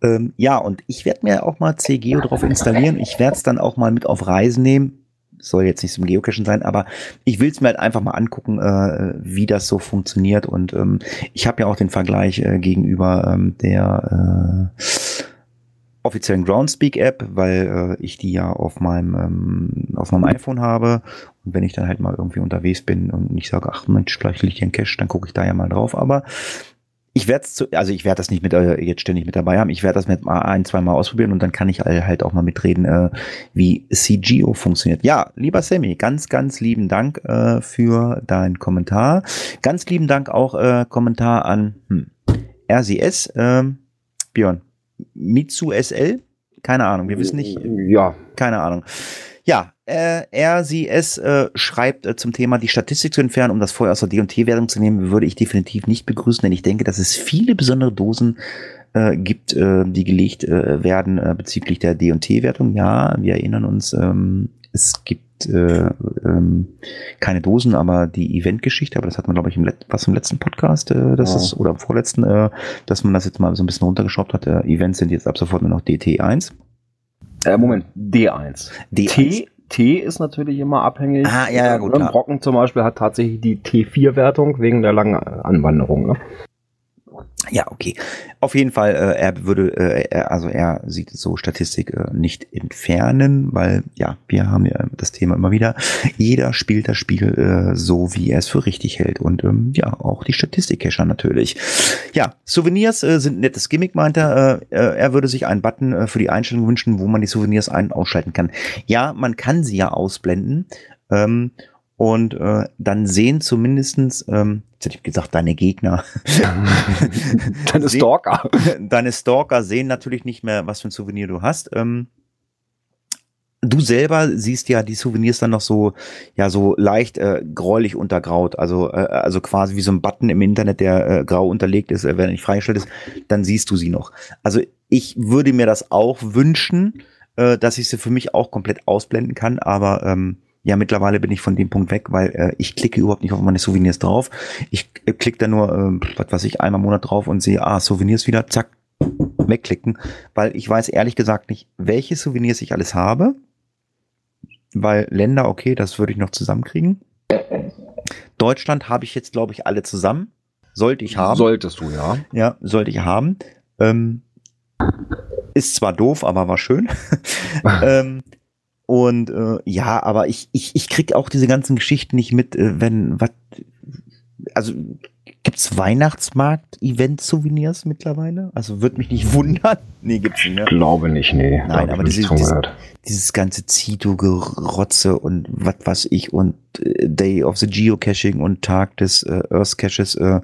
Ähm, ja, und ich werde mir auch mal CGO drauf installieren. Ich werde es dann auch mal mit auf Reisen nehmen. Soll jetzt nicht zum Geocachen sein, aber ich will es mir halt einfach mal angucken, äh, wie das so funktioniert. Und ähm, ich habe ja auch den Vergleich äh, gegenüber ähm, der äh, offiziellen Groundspeak-App, weil äh, ich die ja auf meinem ähm, auf meinem iPhone habe. Und wenn ich dann halt mal irgendwie unterwegs bin und ich sage, ach Mensch, vielleicht liegt hier ein Cache, dann gucke ich da ja mal drauf. Aber ich werde es, also ich werde das nicht mit äh, jetzt ständig mit dabei haben. Ich werde das mit mal ein, zwei Mal ausprobieren und dann kann ich halt auch mal mitreden, äh, wie CGO funktioniert. Ja, lieber Sammy, ganz, ganz lieben Dank äh, für deinen Kommentar. Ganz lieben Dank auch äh, Kommentar an hm, RCS, ähm, Björn. Mitsu SL? Keine Ahnung, wir wissen nicht, Ja, keine Ahnung. Ja, äh, RCS äh, schreibt äh, zum Thema die Statistik zu entfernen, um das vorher aus der D&T-Wertung zu nehmen, würde ich definitiv nicht begrüßen, denn ich denke, dass es viele besondere Dosen äh, gibt, äh, die gelegt äh, werden äh, bezüglich der D&T-Wertung. Ja, wir erinnern uns, ähm, es gibt äh, ähm, keine Dosen, aber die Eventgeschichte, aber das hat man, glaube ich, im, Let was im letzten Podcast, äh, das Ja. ist, oder im vorletzten, äh, dass man das jetzt mal so ein bisschen runtergeschraubt hat. Äh, Events sind jetzt ab sofort nur noch DT1. Äh, Moment, D1. D1. T, T ist natürlich immer abhängig. Ah, ja, ja, gut, Ne. Brocken zum Beispiel hat tatsächlich die T4-Wertung wegen der langen Anwanderung. Ne? Ja, okay. Auf jeden Fall, äh, er würde, äh, er, also er sieht so Statistik äh, nicht entfernen, weil ja, wir haben ja das Thema immer wieder. Jeder spielt das Spiel äh, so, wie er es für richtig hält. Und ähm, ja, auch die Statistikcacher natürlich. Ja, Souvenirs äh, sind ein nettes Gimmick, meint er. Äh, äh, er würde sich einen Button äh, für die Einstellung wünschen, wo man die Souvenirs ein- und ausschalten kann. Ja, man kann sie ja ausblenden. Ähm, und äh, dann sehen zumindestens, ähm, jetzt hätte ich gesagt, deine Gegner, <laughs> Deine Stalker. <laughs> deine Stalker sehen natürlich nicht mehr, was für ein Souvenir du hast. Ähm, du selber siehst ja die Souvenirs dann noch so, ja, so leicht äh, gräulich untergraut. Also, äh, also quasi wie so ein Button im Internet, der äh, grau unterlegt ist, äh, wenn er nicht freigestellt ist, dann siehst du sie noch. Also ich würde mir das auch wünschen, äh, dass ich sie für mich auch komplett ausblenden kann, aber ähm, ja, mittlerweile bin ich von dem Punkt weg, weil äh, ich klicke überhaupt nicht auf meine Souvenirs drauf. Ich äh, klicke da nur, ähm, was weiß ich, einmal im Monat drauf und sehe, ah, Souvenirs wieder, zack, wegklicken, weil ich weiß ehrlich gesagt nicht, welche Souvenirs ich alles habe. Weil Länder, okay, das würde ich noch zusammenkriegen. Deutschland habe ich jetzt, glaube ich, alle zusammen. Sollte ich haben. Solltest du, ja. Ja, sollte ich haben. Ähm, ist zwar doof, aber war schön. <laughs> ähm, und äh, ja, aber ich, ich, ich krieg auch diese ganzen Geschichten nicht mit, äh, wenn, was, also gibt's Weihnachtsmarkt-Event-Souvenirs mittlerweile? Also würde mich nicht wundern. <laughs> Nee, gibt's nicht mehr. Glaube nicht, nee. Nein, aber ich diese- von diese- gehört. Dieses ganze Zito-Gerotze und was weiß ich und äh, Day of the Geocaching und Tag des äh, Earth Caches, äh,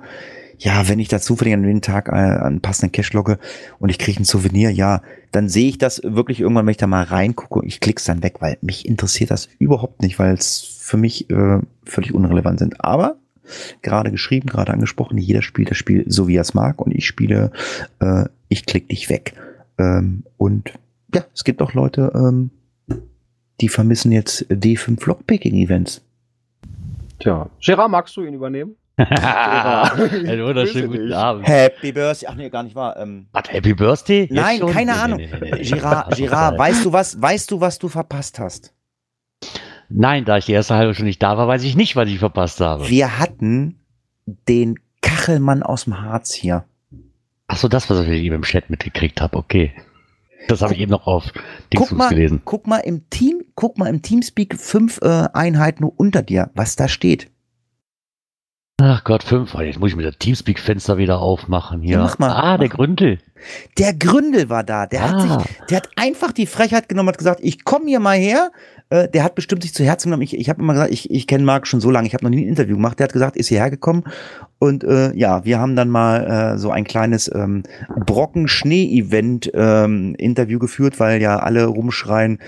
ja, wenn ich da zufällig an den Tag äh, einen passenden Cache logge und ich kriege ein Souvenir, ja, dann sehe ich das wirklich irgendwann, wenn ich da mal reingucke und ich klick's dann weg, weil mich interessiert das überhaupt nicht, weil es für mich äh, völlig unrelevant sind. Aber gerade geschrieben, gerade angesprochen. Jeder spielt das Spiel so, wie er es mag. Und ich spiele, äh, ich klick dich weg. Ähm, und ja, es gibt auch Leute, ähm, die vermissen jetzt D5 Lockpicking-Events. Tja, Gerard, magst du ihn übernehmen? Einen wunderschönen guten Abend. Happy Birthday. Ach nee, gar nicht wahr. Ähm, Was, Happy Birthday? Jetzt nein, schon? keine Nee, Ahnung. nee, nee, nee, nee. Gerard, Gerard, weißt du was, weißt du, was du verpasst hast? Nein, da ich die erste halbe Stunde nicht da war, weiß ich nicht, was ich verpasst habe. Wir hatten den Kachelmann aus dem Harz hier. Ach so, das, was ich eben im Chat mitgekriegt habe, okay. Das habe ich eben noch auf Guck mal, gelesen. guck mal im Team, guck mal im Teamspeak fünf äh, Einheiten unter dir, was da steht. Ach Gott, fünf. Jetzt muss ich mir das Teamspeak-Fenster wieder aufmachen hier. Ja, mach mal, ah, der. Gründel. Der Gründel war da. Der hat Ah. sich, der hat einfach die Frechheit genommen, hat gesagt, ich komme hier mal her. Äh, der hat bestimmt sich zu Herzen genommen. Ich, ich habe immer gesagt, ich, ich kenne Marc schon so lange. Ich habe noch nie ein Interview gemacht. Der hat gesagt, ist hierher gekommen. Und äh, ja, wir haben dann mal äh, so ein kleines ähm, Brocken-Schnee-Event ähm, geführt, weil ja alle rumschreien,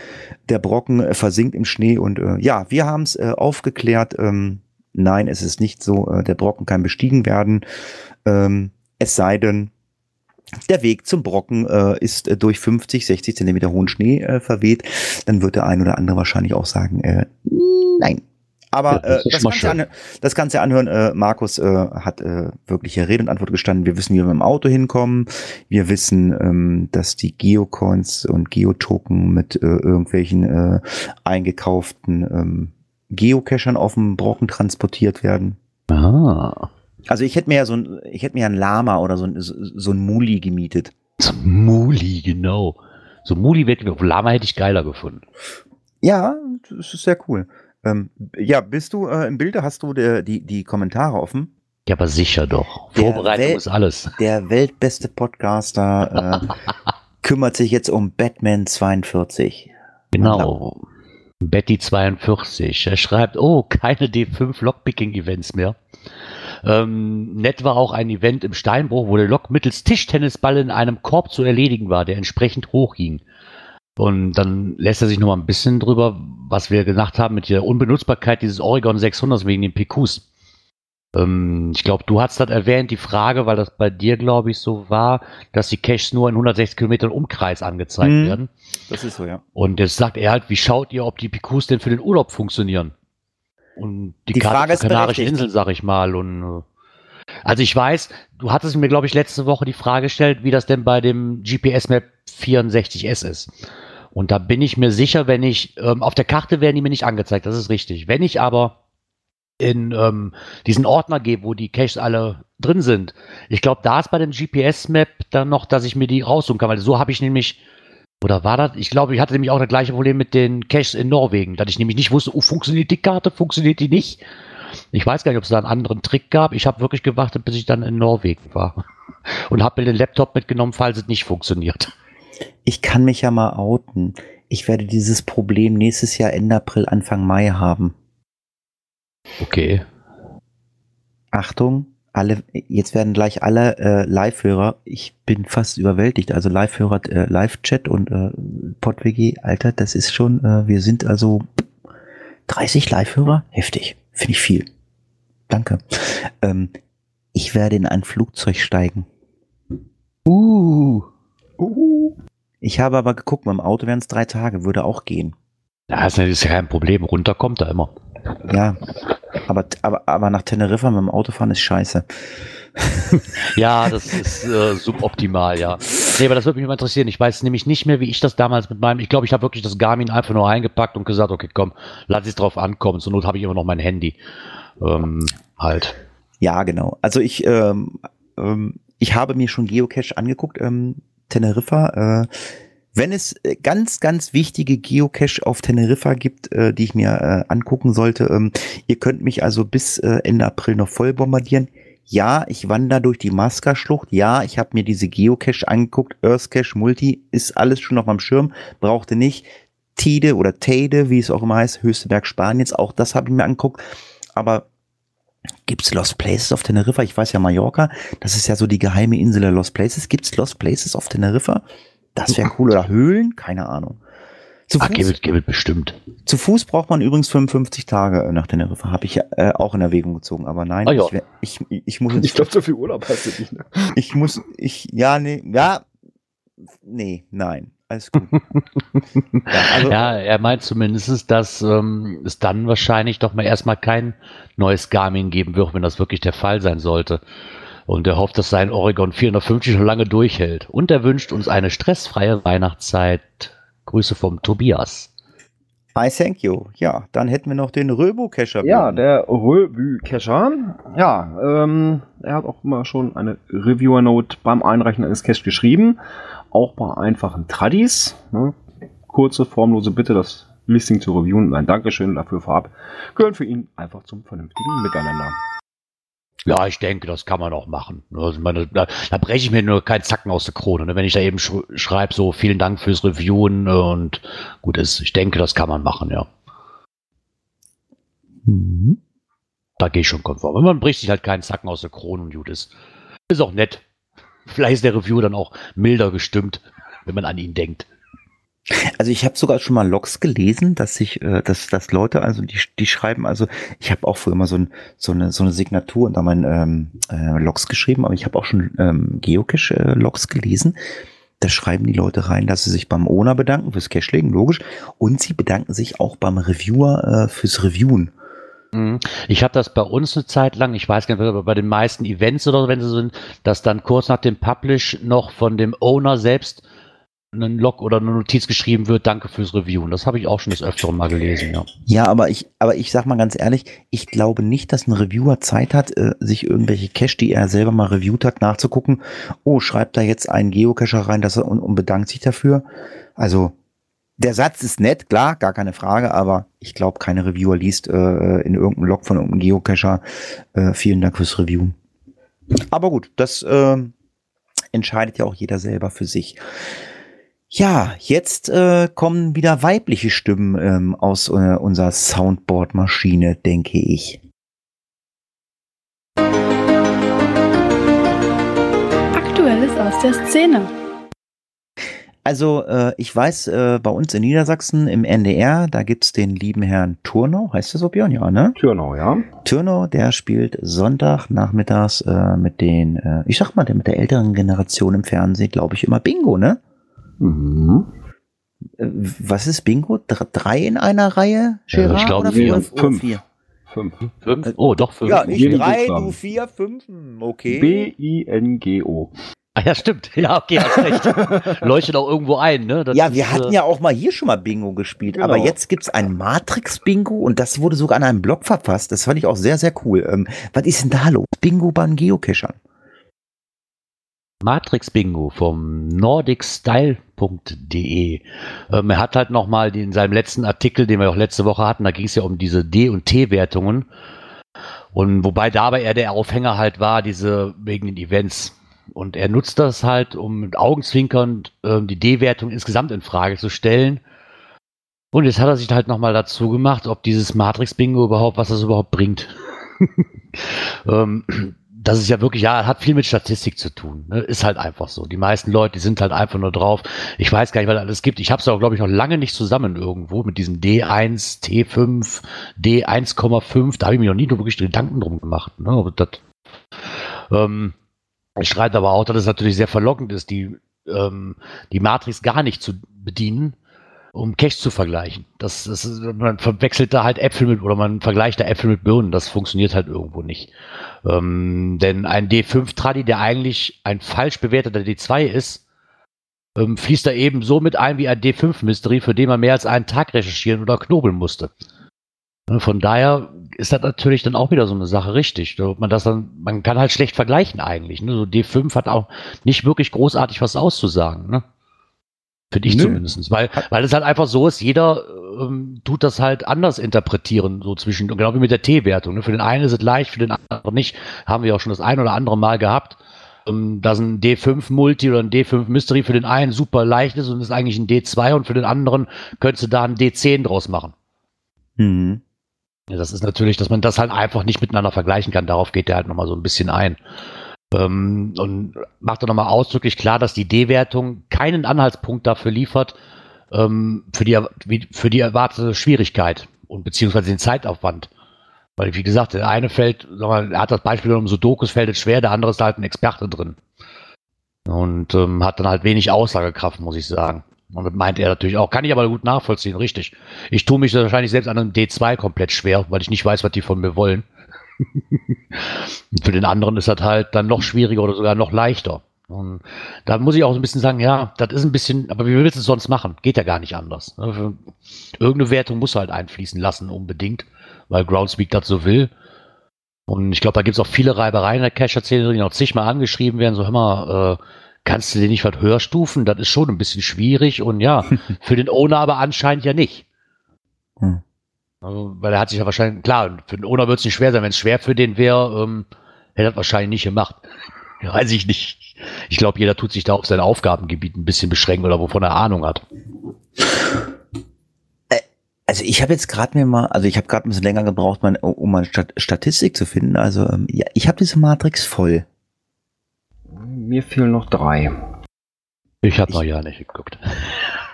der Brocken versinkt im Schnee. Und äh, ja, wir haben es äh, aufgeklärt. Ähm, nein, es ist nicht so. Äh, der Brocken kann bestiegen werden. Ähm, es sei denn, der Weg zum Brocken äh, ist äh, durch 50, 60 Zentimeter hohen Schnee äh, verweht, dann wird der ein oder andere wahrscheinlich auch sagen, äh, nein. Aber das äh, das, Ganze anhören, das Ganze anhören, äh, Markus äh, hat äh, wirklich hier Rede und Antwort gestanden. Wir wissen, wie wir mit dem Auto hinkommen. Wir wissen, ähm, dass die Geocoins und Geotoken mit äh, irgendwelchen äh, eingekauften ähm, Geocachern auf dem Brocken transportiert werden. Ah. Also ich hätte mir ja so ein, ich hätte mir ja ein Lama oder so ein, so, ein Muli gemietet. So Muli, genau. So Muli hätte ich, Lama hätte ich geiler gefunden. Ja, das ist sehr cool. Ähm, ja, bist du äh, im Bilde? Hast du der, die, die Kommentare offen? Ja, aber sicher doch. Der Vorbereitung Wel- ist alles. Der weltbeste Podcaster äh, <laughs> kümmert sich jetzt um Batman 42. Genau. Betty 42. Er schreibt, oh, keine D5 Lockpicking-Events mehr. Ähm, nett war auch ein Event im Steinbruch, wo der Lok mittels Tischtennisball in einem Korb zu erledigen war, der entsprechend hoch ging. Und dann lässt er sich noch mal ein bisschen drüber, was wir gedacht haben mit der Unbenutzbarkeit dieses Oregon 600 wegen den PQs. Ähm, ich glaube, du hast das erwähnt, die Frage, weil das bei dir, glaube ich, so war, dass die Caches nur in 160 Kilometern Umkreis angezeigt Mhm. werden. Das ist so, ja. Und jetzt sagt er halt, wie schaut ihr, ob die PQs denn für den Urlaub funktionieren? Und die, Die Karte Frage ist Kanarischen. Inseln, sag ich mal. Und äh, also ich weiß, du hattest mir, glaube ich, letzte Woche die Frage gestellt, wie das denn bei dem GPS-Map 64S ist. Und da bin ich mir sicher, wenn ich, ähm, auf der Karte werden die mir nicht angezeigt, das ist richtig. Wenn ich aber in ähm, diesen Ordner gehe, wo die Caches alle drin sind, ich glaube, da ist bei dem GPS-Map dann noch, dass ich mir die raussuchen kann, weil so habe ich nämlich oder war das? Ich glaube, ich hatte nämlich auch das gleiche Problem mit den Caches in Norwegen, dass ich nämlich nicht wusste, oh, funktioniert die Karte, funktioniert die nicht. Ich weiß gar nicht, ob es da einen anderen Trick gab. Ich habe wirklich gewartet, bis ich dann in Norwegen war. <laughs> Und habe mir den Laptop mitgenommen, falls es nicht funktioniert. Ich kann mich ja mal outen. Ich werde dieses Problem nächstes Jahr Ende April, Anfang Mai haben. Okay. Achtung, alle, jetzt werden gleich alle äh, Live-Hörer, ich bin fast überwältigt, also Live-Hörer, äh, Live-Chat und äh, PodWG, Alter, das ist schon, äh, wir sind also 30 Live-Hörer, heftig, finde ich viel. Danke. Ähm, ich werde in ein Flugzeug steigen. Uh. Ich habe aber geguckt, mit dem Auto wären es drei Tage, würde auch gehen. Das ist ja kein Problem. Runter kommt er immer. Ja, aber, aber, aber nach Teneriffa mit dem Auto fahren ist scheiße. <laughs> Ja, das ist äh, suboptimal, ja. Nee, aber das würde mich mal interessieren. Ich weiß nämlich nicht mehr, wie ich das damals mit meinem. Ich glaube, ich habe wirklich das Garmin einfach nur eingepackt und gesagt, okay, komm, lass es drauf ankommen. Zur Not habe ich immer noch mein Handy. Ähm, halt. Ja, genau. Also ich, ähm, ähm, ich habe mir schon Geocache angeguckt, ähm, Teneriffa. Äh, wenn es äh, ganz, ganz wichtige Geocache auf Teneriffa gibt, äh, die ich mir äh, angucken sollte, ähm, ihr könnt mich also bis äh, Ende April noch voll bombardieren. Ja, ich wandere durch die Masca-Schlucht. Ja, ich habe mir diese Geocache angeguckt. Earthcache Multi ist alles schon auf meinem Schirm. Brauchte nicht. Tide oder Teide, wie es auch immer heißt, höchste Berg Spaniens. Auch das habe ich mir angeguckt. Aber Gibt's Lost Places auf Teneriffa? Ich weiß ja Mallorca, das ist ja so die geheime Insel der Lost Places. Gibt's Lost Places auf Teneriffa? Das wäre cool. Oder Höhlen? Keine Ahnung. Zu Ach, Fuß, gibt, gibt bestimmt. zu Fuß braucht man übrigens 55 Tage nach Teneriffa. Habe ich äh, auch in Erwägung gezogen. Aber nein, Ah, ja. ich, ich, ich muss Ich glaube, so viel Urlaub hast du nicht. Ne? Ich muss, ich, ja, nee, ja, nee, nein, alles gut. <laughs> ja, also, Ja, er meint zumindest, dass ähm, es dann wahrscheinlich doch mal erstmal kein neues Garmin geben wird, wenn das wirklich der Fall sein sollte. Und er hofft, dass sein Oregon 450 noch lange durchhält. Und er wünscht uns eine stressfreie Weihnachtszeit. Grüße vom Tobias. I thank you. Ja, dann hätten wir noch den Röbo-Cacher. Ja, der Revue-Cacher. Ja, ähm, er hat auch immer schon eine Reviewer-Note beim Einreichen eines Cache geschrieben. Auch bei einfachen Tradis. Ne? Kurze, formlose Bitte, das Listing zu reviewen und ein Dankeschön dafür vorab, gehören für ihn einfach zum vernünftigen Miteinander. Ja, ich denke, das kann man auch machen. Also meine, da, da breche ich mir nur keinen Zacken aus der Krone. Ne? Wenn ich da eben sch schreibe, so vielen Dank fürs Reviewen äh, und gut ist, ich denke, das kann man machen, ja. Mhm. Da gehe ich schon konform. Man bricht sich halt keinen Zacken aus der Krone und gut ist. Ist auch nett. <laughs> Vielleicht ist der Review dann auch milder gestimmt, wenn man an ihn denkt. Also ich habe sogar schon mal Logs gelesen, dass sich, äh, dass, dass Leute, also die, die schreiben, also ich habe auch früher immer so, ein, so eine so eine Signatur unter meinen ähm, äh, Logs geschrieben, aber ich habe auch schon ähm, Geocache-Logs gelesen. Da schreiben die Leute rein, dass sie sich beim Owner bedanken fürs Cachelegen, logisch, und sie bedanken sich auch beim Reviewer äh, fürs Reviewen. Mhm. Ich habe das bei uns eine Zeit lang, ich weiß gar nicht, aber bei den meisten Events oder so, wenn sie sind, dass dann kurz nach dem Publish noch von dem Owner selbst ein Log oder eine Notiz geschrieben wird, danke fürs Review. Und das habe ich auch schon des Öfteren mal gelesen, ja. Ja, aber ich, aber ich sag mal ganz ehrlich, ich glaube nicht, dass ein Reviewer Zeit hat, äh, sich irgendwelche Cache, die er selber mal reviewt hat, nachzugucken. Oh, schreibt da jetzt ein Geocacher rein, dass er und, und bedankt sich dafür. Also der Satz ist nett, klar, gar keine Frage, aber ich glaube, keine Reviewer liest äh, in irgendeinem Log von irgendeinem Geocacher äh, vielen Dank fürs Review. Aber gut, das äh, entscheidet ja auch jeder selber für sich. Ja, jetzt äh, kommen wieder weibliche Stimmen ähm, aus äh, unserer Soundboard-Maschine, denke ich. Aktuelles aus der Szene. Also äh, ich weiß, äh, bei uns in Niedersachsen im NDR, da gibt's den lieben Herrn Turnau, heißt das so Björn, ja, ne? Türnau, ja. Turnau, der spielt Sonntag nachmittags äh, mit den, äh, ich sag mal, der mit der älteren Generation im Fernsehen, glaube ich, immer Bingo, ne? Mhm. Äh, was ist Bingo? Dr drei in einer Reihe? Gerard, ich glaube vier. fünf. Oder Fünf. vier? Fünf. Fünf? Oh, doch fünf. Ja, nicht Jeden drei, Buchstaben. du vier, fünf, hm, okay. B-I-N-G-O. Ah, ja, stimmt. Ja, okay, hast recht. <laughs> Leuchtet auch irgendwo ein, ne? Das Ja, ist, wir hatten äh, ja auch mal hier schon mal Bingo gespielt, Genau. aber jetzt gibt's ein Matrix-Bingo und das wurde sogar an einem Blog verfasst. Das fand ich auch sehr, sehr cool. Ähm, was ist denn da los? Bingo beim Geocachern. Matrix Bingo vom nordicstyle.de. Ähm, er hat halt nochmal in seinem letzten Artikel, den wir auch letzte Woche hatten, da ging es ja um diese D- und T-Wertungen. Und wobei dabei eher der Aufhänger halt war, diese wegen den Events. Und er nutzt das halt, um mit Augenzwinkern ähm, die D-Wertung insgesamt in Frage zu stellen. Und jetzt hat er sich halt nochmal dazu gemacht, ob dieses Matrix-Bingo überhaupt, was das überhaupt bringt. <laughs> ähm, das ist ja wirklich, ja, hat viel mit Statistik zu tun. Ne? Ist halt einfach so. Die meisten Leute, die sind halt einfach nur drauf. Ich weiß gar nicht, was alles gibt. Ich habe es auch, glaube ich, noch lange nicht zusammen irgendwo mit diesem D1, T5, D1,5. Da habe ich mir noch nie wirklich Gedanken drum gemacht. Ne? Aber das, ähm, ich schreibe aber auch, dass es natürlich sehr verlockend ist, die, ähm, die Matrix gar nicht zu bedienen, um Cache zu vergleichen. Das, das ist, man verwechselt da halt Äpfel mit oder man vergleicht da Äpfel mit Birnen. Das funktioniert halt irgendwo nicht. Ähm, denn ein D5-Tradi, der eigentlich ein falsch bewerteter D2 ist, ähm, fließt da eben so mit ein wie ein D5-Mystery, für den man mehr als einen Tag recherchieren oder knobeln musste. Ne, Von daher ist das natürlich dann auch wieder so eine Sache richtig. Man das dann, man kann halt schlecht vergleichen eigentlich. Ne? So D5 hat auch nicht wirklich großartig was auszusagen. Ne? Finde ich Nö. zumindest. Weil, weil es halt einfach so ist, jeder ähm, tut das halt anders interpretieren, so zwischen, genau wie mit der T-Wertung. Ne? Für den einen ist es leicht, für den anderen nicht. Haben wir auch schon das ein oder andere Mal gehabt. Ähm, dass ein D5-Multi oder ein D5-Mystery für den einen super leicht ist und ist eigentlich ein D2 und für den anderen könntest du da ein D10 draus machen. Mhm. Ja, das ist natürlich, dass man das halt einfach nicht miteinander vergleichen kann. Darauf geht er halt nochmal so ein bisschen ein. Ähm, und macht dann nochmal ausdrücklich klar, dass die D-Wertung keinen Anhaltspunkt dafür liefert, ähm, für, die, für die erwartete Schwierigkeit und beziehungsweise den Zeitaufwand. Weil, wie gesagt, der eine fällt, er hat das Beispiel genommen, Sudokus fällt es schwer, der andere ist halt ein Experte drin. Und ähm, hat dann halt wenig Aussagekraft, muss ich sagen. Und das meint er natürlich auch. Kann ich aber gut nachvollziehen, richtig. Ich tue mich wahrscheinlich selbst an einem D2 komplett schwer, weil ich nicht weiß, was die von mir wollen. Für den anderen ist das halt dann noch schwieriger oder sogar noch leichter. Und da muss ich auch so ein bisschen sagen, ja, das ist ein bisschen, aber wie willst du es sonst machen? Geht ja gar nicht anders. ne? Irgendeine Wertung muss halt einfließen lassen, unbedingt, weil Groundspeak das so will. Und ich glaube, da gibt es auch viele Reibereien in der Cacher-Szene, die noch zigmal angeschrieben werden, so hör mal, äh, kannst du dir nicht was höher stufen? Das ist schon ein bisschen schwierig und ja, <laughs> für den Owner aber anscheinend ja nicht. Hm. Also, weil er hat sich ja wahrscheinlich, klar, für den Owner wird es nicht schwer sein. Wenn es schwer für den wäre, ähm, hätte er wahrscheinlich nicht gemacht. <laughs> Weiß ich nicht. Ich glaube, jeder tut sich da auf sein Aufgabengebiet ein bisschen beschränken oder wovon er Ahnung hat. Also ich habe jetzt gerade mir mal, also ich habe gerade ein bisschen länger gebraucht, mein, um meine Stat Statistik zu finden. Also ähm, ja, ich habe diese Matrix voll. Mir fehlen noch drei. Ich habe noch ja nicht geguckt.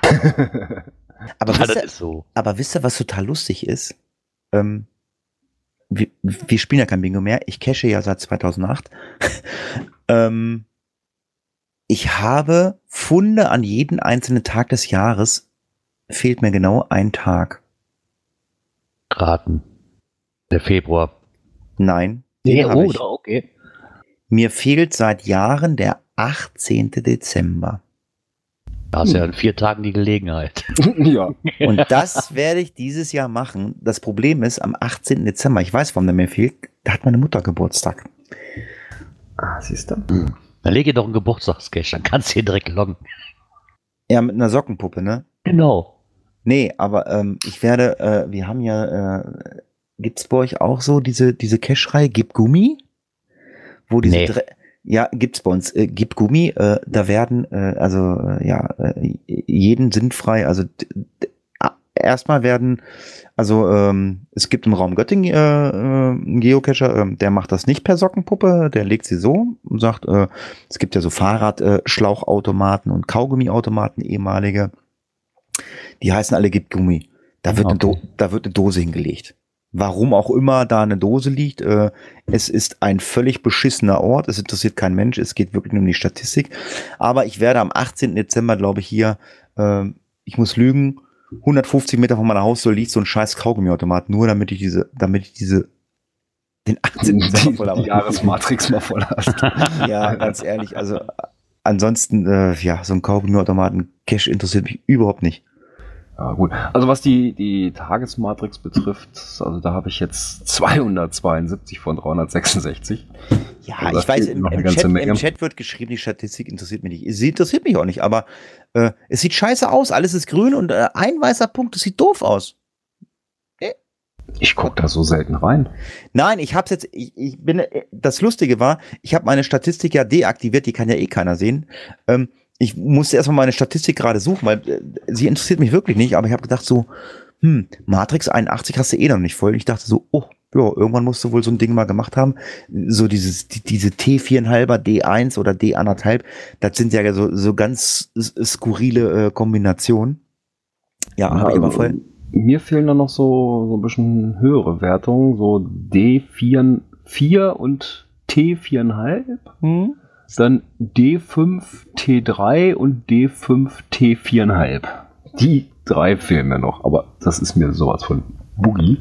<laughs> <laughs> Aber Ja, wisst, das ihr, ist so. aber wisst ihr, was total lustig ist? Ähm, wir, wir spielen ja kein Bingo mehr. Ich cache ja seit 2008. <laughs> ähm, ich habe Funde an jeden einzelnen Tag des Jahres. Fehlt mir genau ein Tag. Raten. Der Februar. Nein. ich. oh, okay. Mir fehlt seit Jahren der 18. Dezember. Da hast du ja in vier Tagen die Gelegenheit. <laughs> ja. Und <laughs> das werde ich dieses Jahr machen. Das Problem ist, am 18. Dezember, ich weiß, warum der mir fehlt, da hat meine Mutter Geburtstag. Ah, siehst du? Dann lege doch einen Geburtstagscash, dann kannst du hier direkt loggen. Ja, mit einer Sockenpuppe, ne? Genau. Nee, aber ähm, ich werde, äh, wir haben ja, äh, gibt's bei euch auch so diese, diese Cash-Reihe Gib Gummi? Wo diese Nee. Ja, gibt's bei uns. Äh, Gib Gummi, äh, da werden, äh, also äh, ja, äh, jeden sinnfrei, also erstmal werden, also ähm, es gibt im Raum Göttingen äh, äh, einen Geocacher, ähm, der macht das nicht per Sockenpuppe, der legt sie so und sagt, äh, es gibt ja so Fahrradschlauchautomaten äh, Schlauchautomaten und Kaugummiautomaten, ehemalige, die heißen alle Gib Gummi. Da wird, Ah, eine, Do okay. da wird eine Dose hingelegt. Warum auch immer da eine Dose liegt, äh, es ist ein völlig beschissener Ort, es interessiert kein Mensch, es geht wirklich nur um die Statistik. Aber ich werde am 18. Dezember, glaube ich, hier, äh, ich muss lügen, 150 Meter von meiner Haustür liegt so ein scheiß Kaugummiautomat, nur damit ich diese, damit ich diese, den 18. <laughs> Dezember voll habe. Jahresmatrix mal voll hast. <laughs> Ja, ganz ehrlich, also ansonsten, äh, ja, so ein Kaugummiautomaten, Cash interessiert mich überhaupt nicht. Ja, gut. Also was die, die Tagesmatrix betrifft, also da habe ich jetzt 272 von 366. Ja, Also ich weiß, im, im, Chat, im Chat wird geschrieben, die Statistik interessiert mich nicht. Sie interessiert mich auch nicht, aber äh, es sieht scheiße aus, alles ist grün und äh, ein weißer Punkt, das sieht doof aus. Ich gucke da so selten rein. Nein, ich hab's jetzt, ich, ich bin, äh, das Lustige war, ich habe meine Statistik ja deaktiviert, die kann ja eh keiner sehen. Ähm, ich musste erstmal meine Statistik gerade suchen, weil äh, sie interessiert mich wirklich nicht, aber ich habe gedacht so, hm, Matrix 81 hast du eh noch nicht voll. Ich dachte so, oh, ja, irgendwann musst du wohl so ein Ding mal gemacht haben. So dieses, die, diese T4,5er, D1 oder D1,5, das sind ja so, so ganz skurrile äh, Kombinationen. Ja, habe ich aber voll. Mir fehlen da noch so, so ein bisschen höhere Wertungen, so D4 4 und T4,5. Hm? Dann D5 T3 und D5 T4,5. Die drei fehlen mir noch, aber das ist mir sowas von Boogie.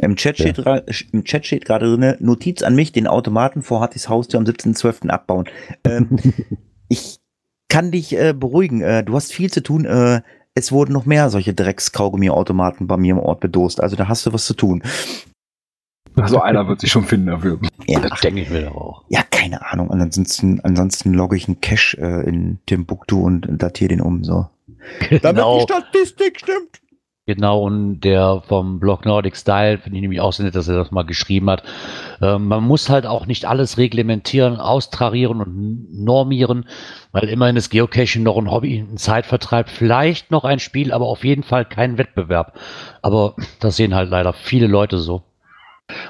Im Chat steht, gra- im Chat steht gerade drin, Notiz an mich, den Automaten vor Hattis Haustür am 17.12. abbauen. Ähm, <laughs> ich kann dich äh, beruhigen, äh, du hast viel zu tun. Äh, es wurden noch mehr solche Drecks-Kaugummi-Automaten bei mir im Ort bedost. Also da hast du was zu tun. Also einer wird sich schon finden dafür. Ja, Das denke ich mir doch auch. ja keine Ahnung. Ansonsten, ansonsten logge ich einen Cache äh, in Timbuktu und datiere den um. So. Genau, Statistik stimmt. genau. Und der vom Blog Nordic Style, finde ich nämlich auch so nett, dass er das mal geschrieben hat. Ähm, man muss halt auch nicht alles reglementieren, austrarieren und normieren, weil immerhin ist Geocaching noch ein Hobby, ein Zeitvertreib, vielleicht noch ein Spiel, aber auf jeden Fall kein Wettbewerb. Aber das sehen halt leider viele Leute so.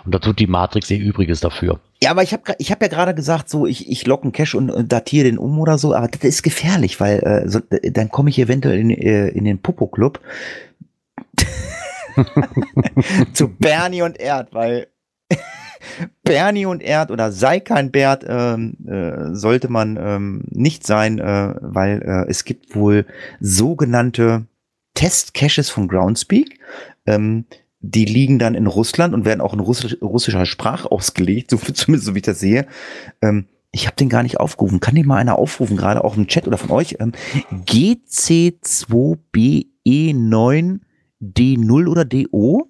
Und da tut die Matrix ihr Übriges dafür. Ja, aber ich habe ich hab ja gerade gesagt, so ich, ich logge einen Cache und, und datiere den um oder so, aber das ist gefährlich, weil äh, so, dann komme ich eventuell in, äh, in den Popo-Club <laughs> zu Bernie und Erd, weil <laughs> Bernie und Erd oder sei kein Bert ähm, äh, sollte man ähm, nicht sein, äh, weil äh, es gibt wohl sogenannte Test-Caches von Groundspeak. Ähm, die liegen dann in Russland und werden auch in Russisch, russischer Sprache ausgelegt, so, <laughs> zumindest so wie ich das sehe. Ähm, ich habe den gar nicht aufgerufen. Kann den mal einer aufrufen, gerade auch im Chat oder von euch? Ähm, GC2BE9D0 oder DO?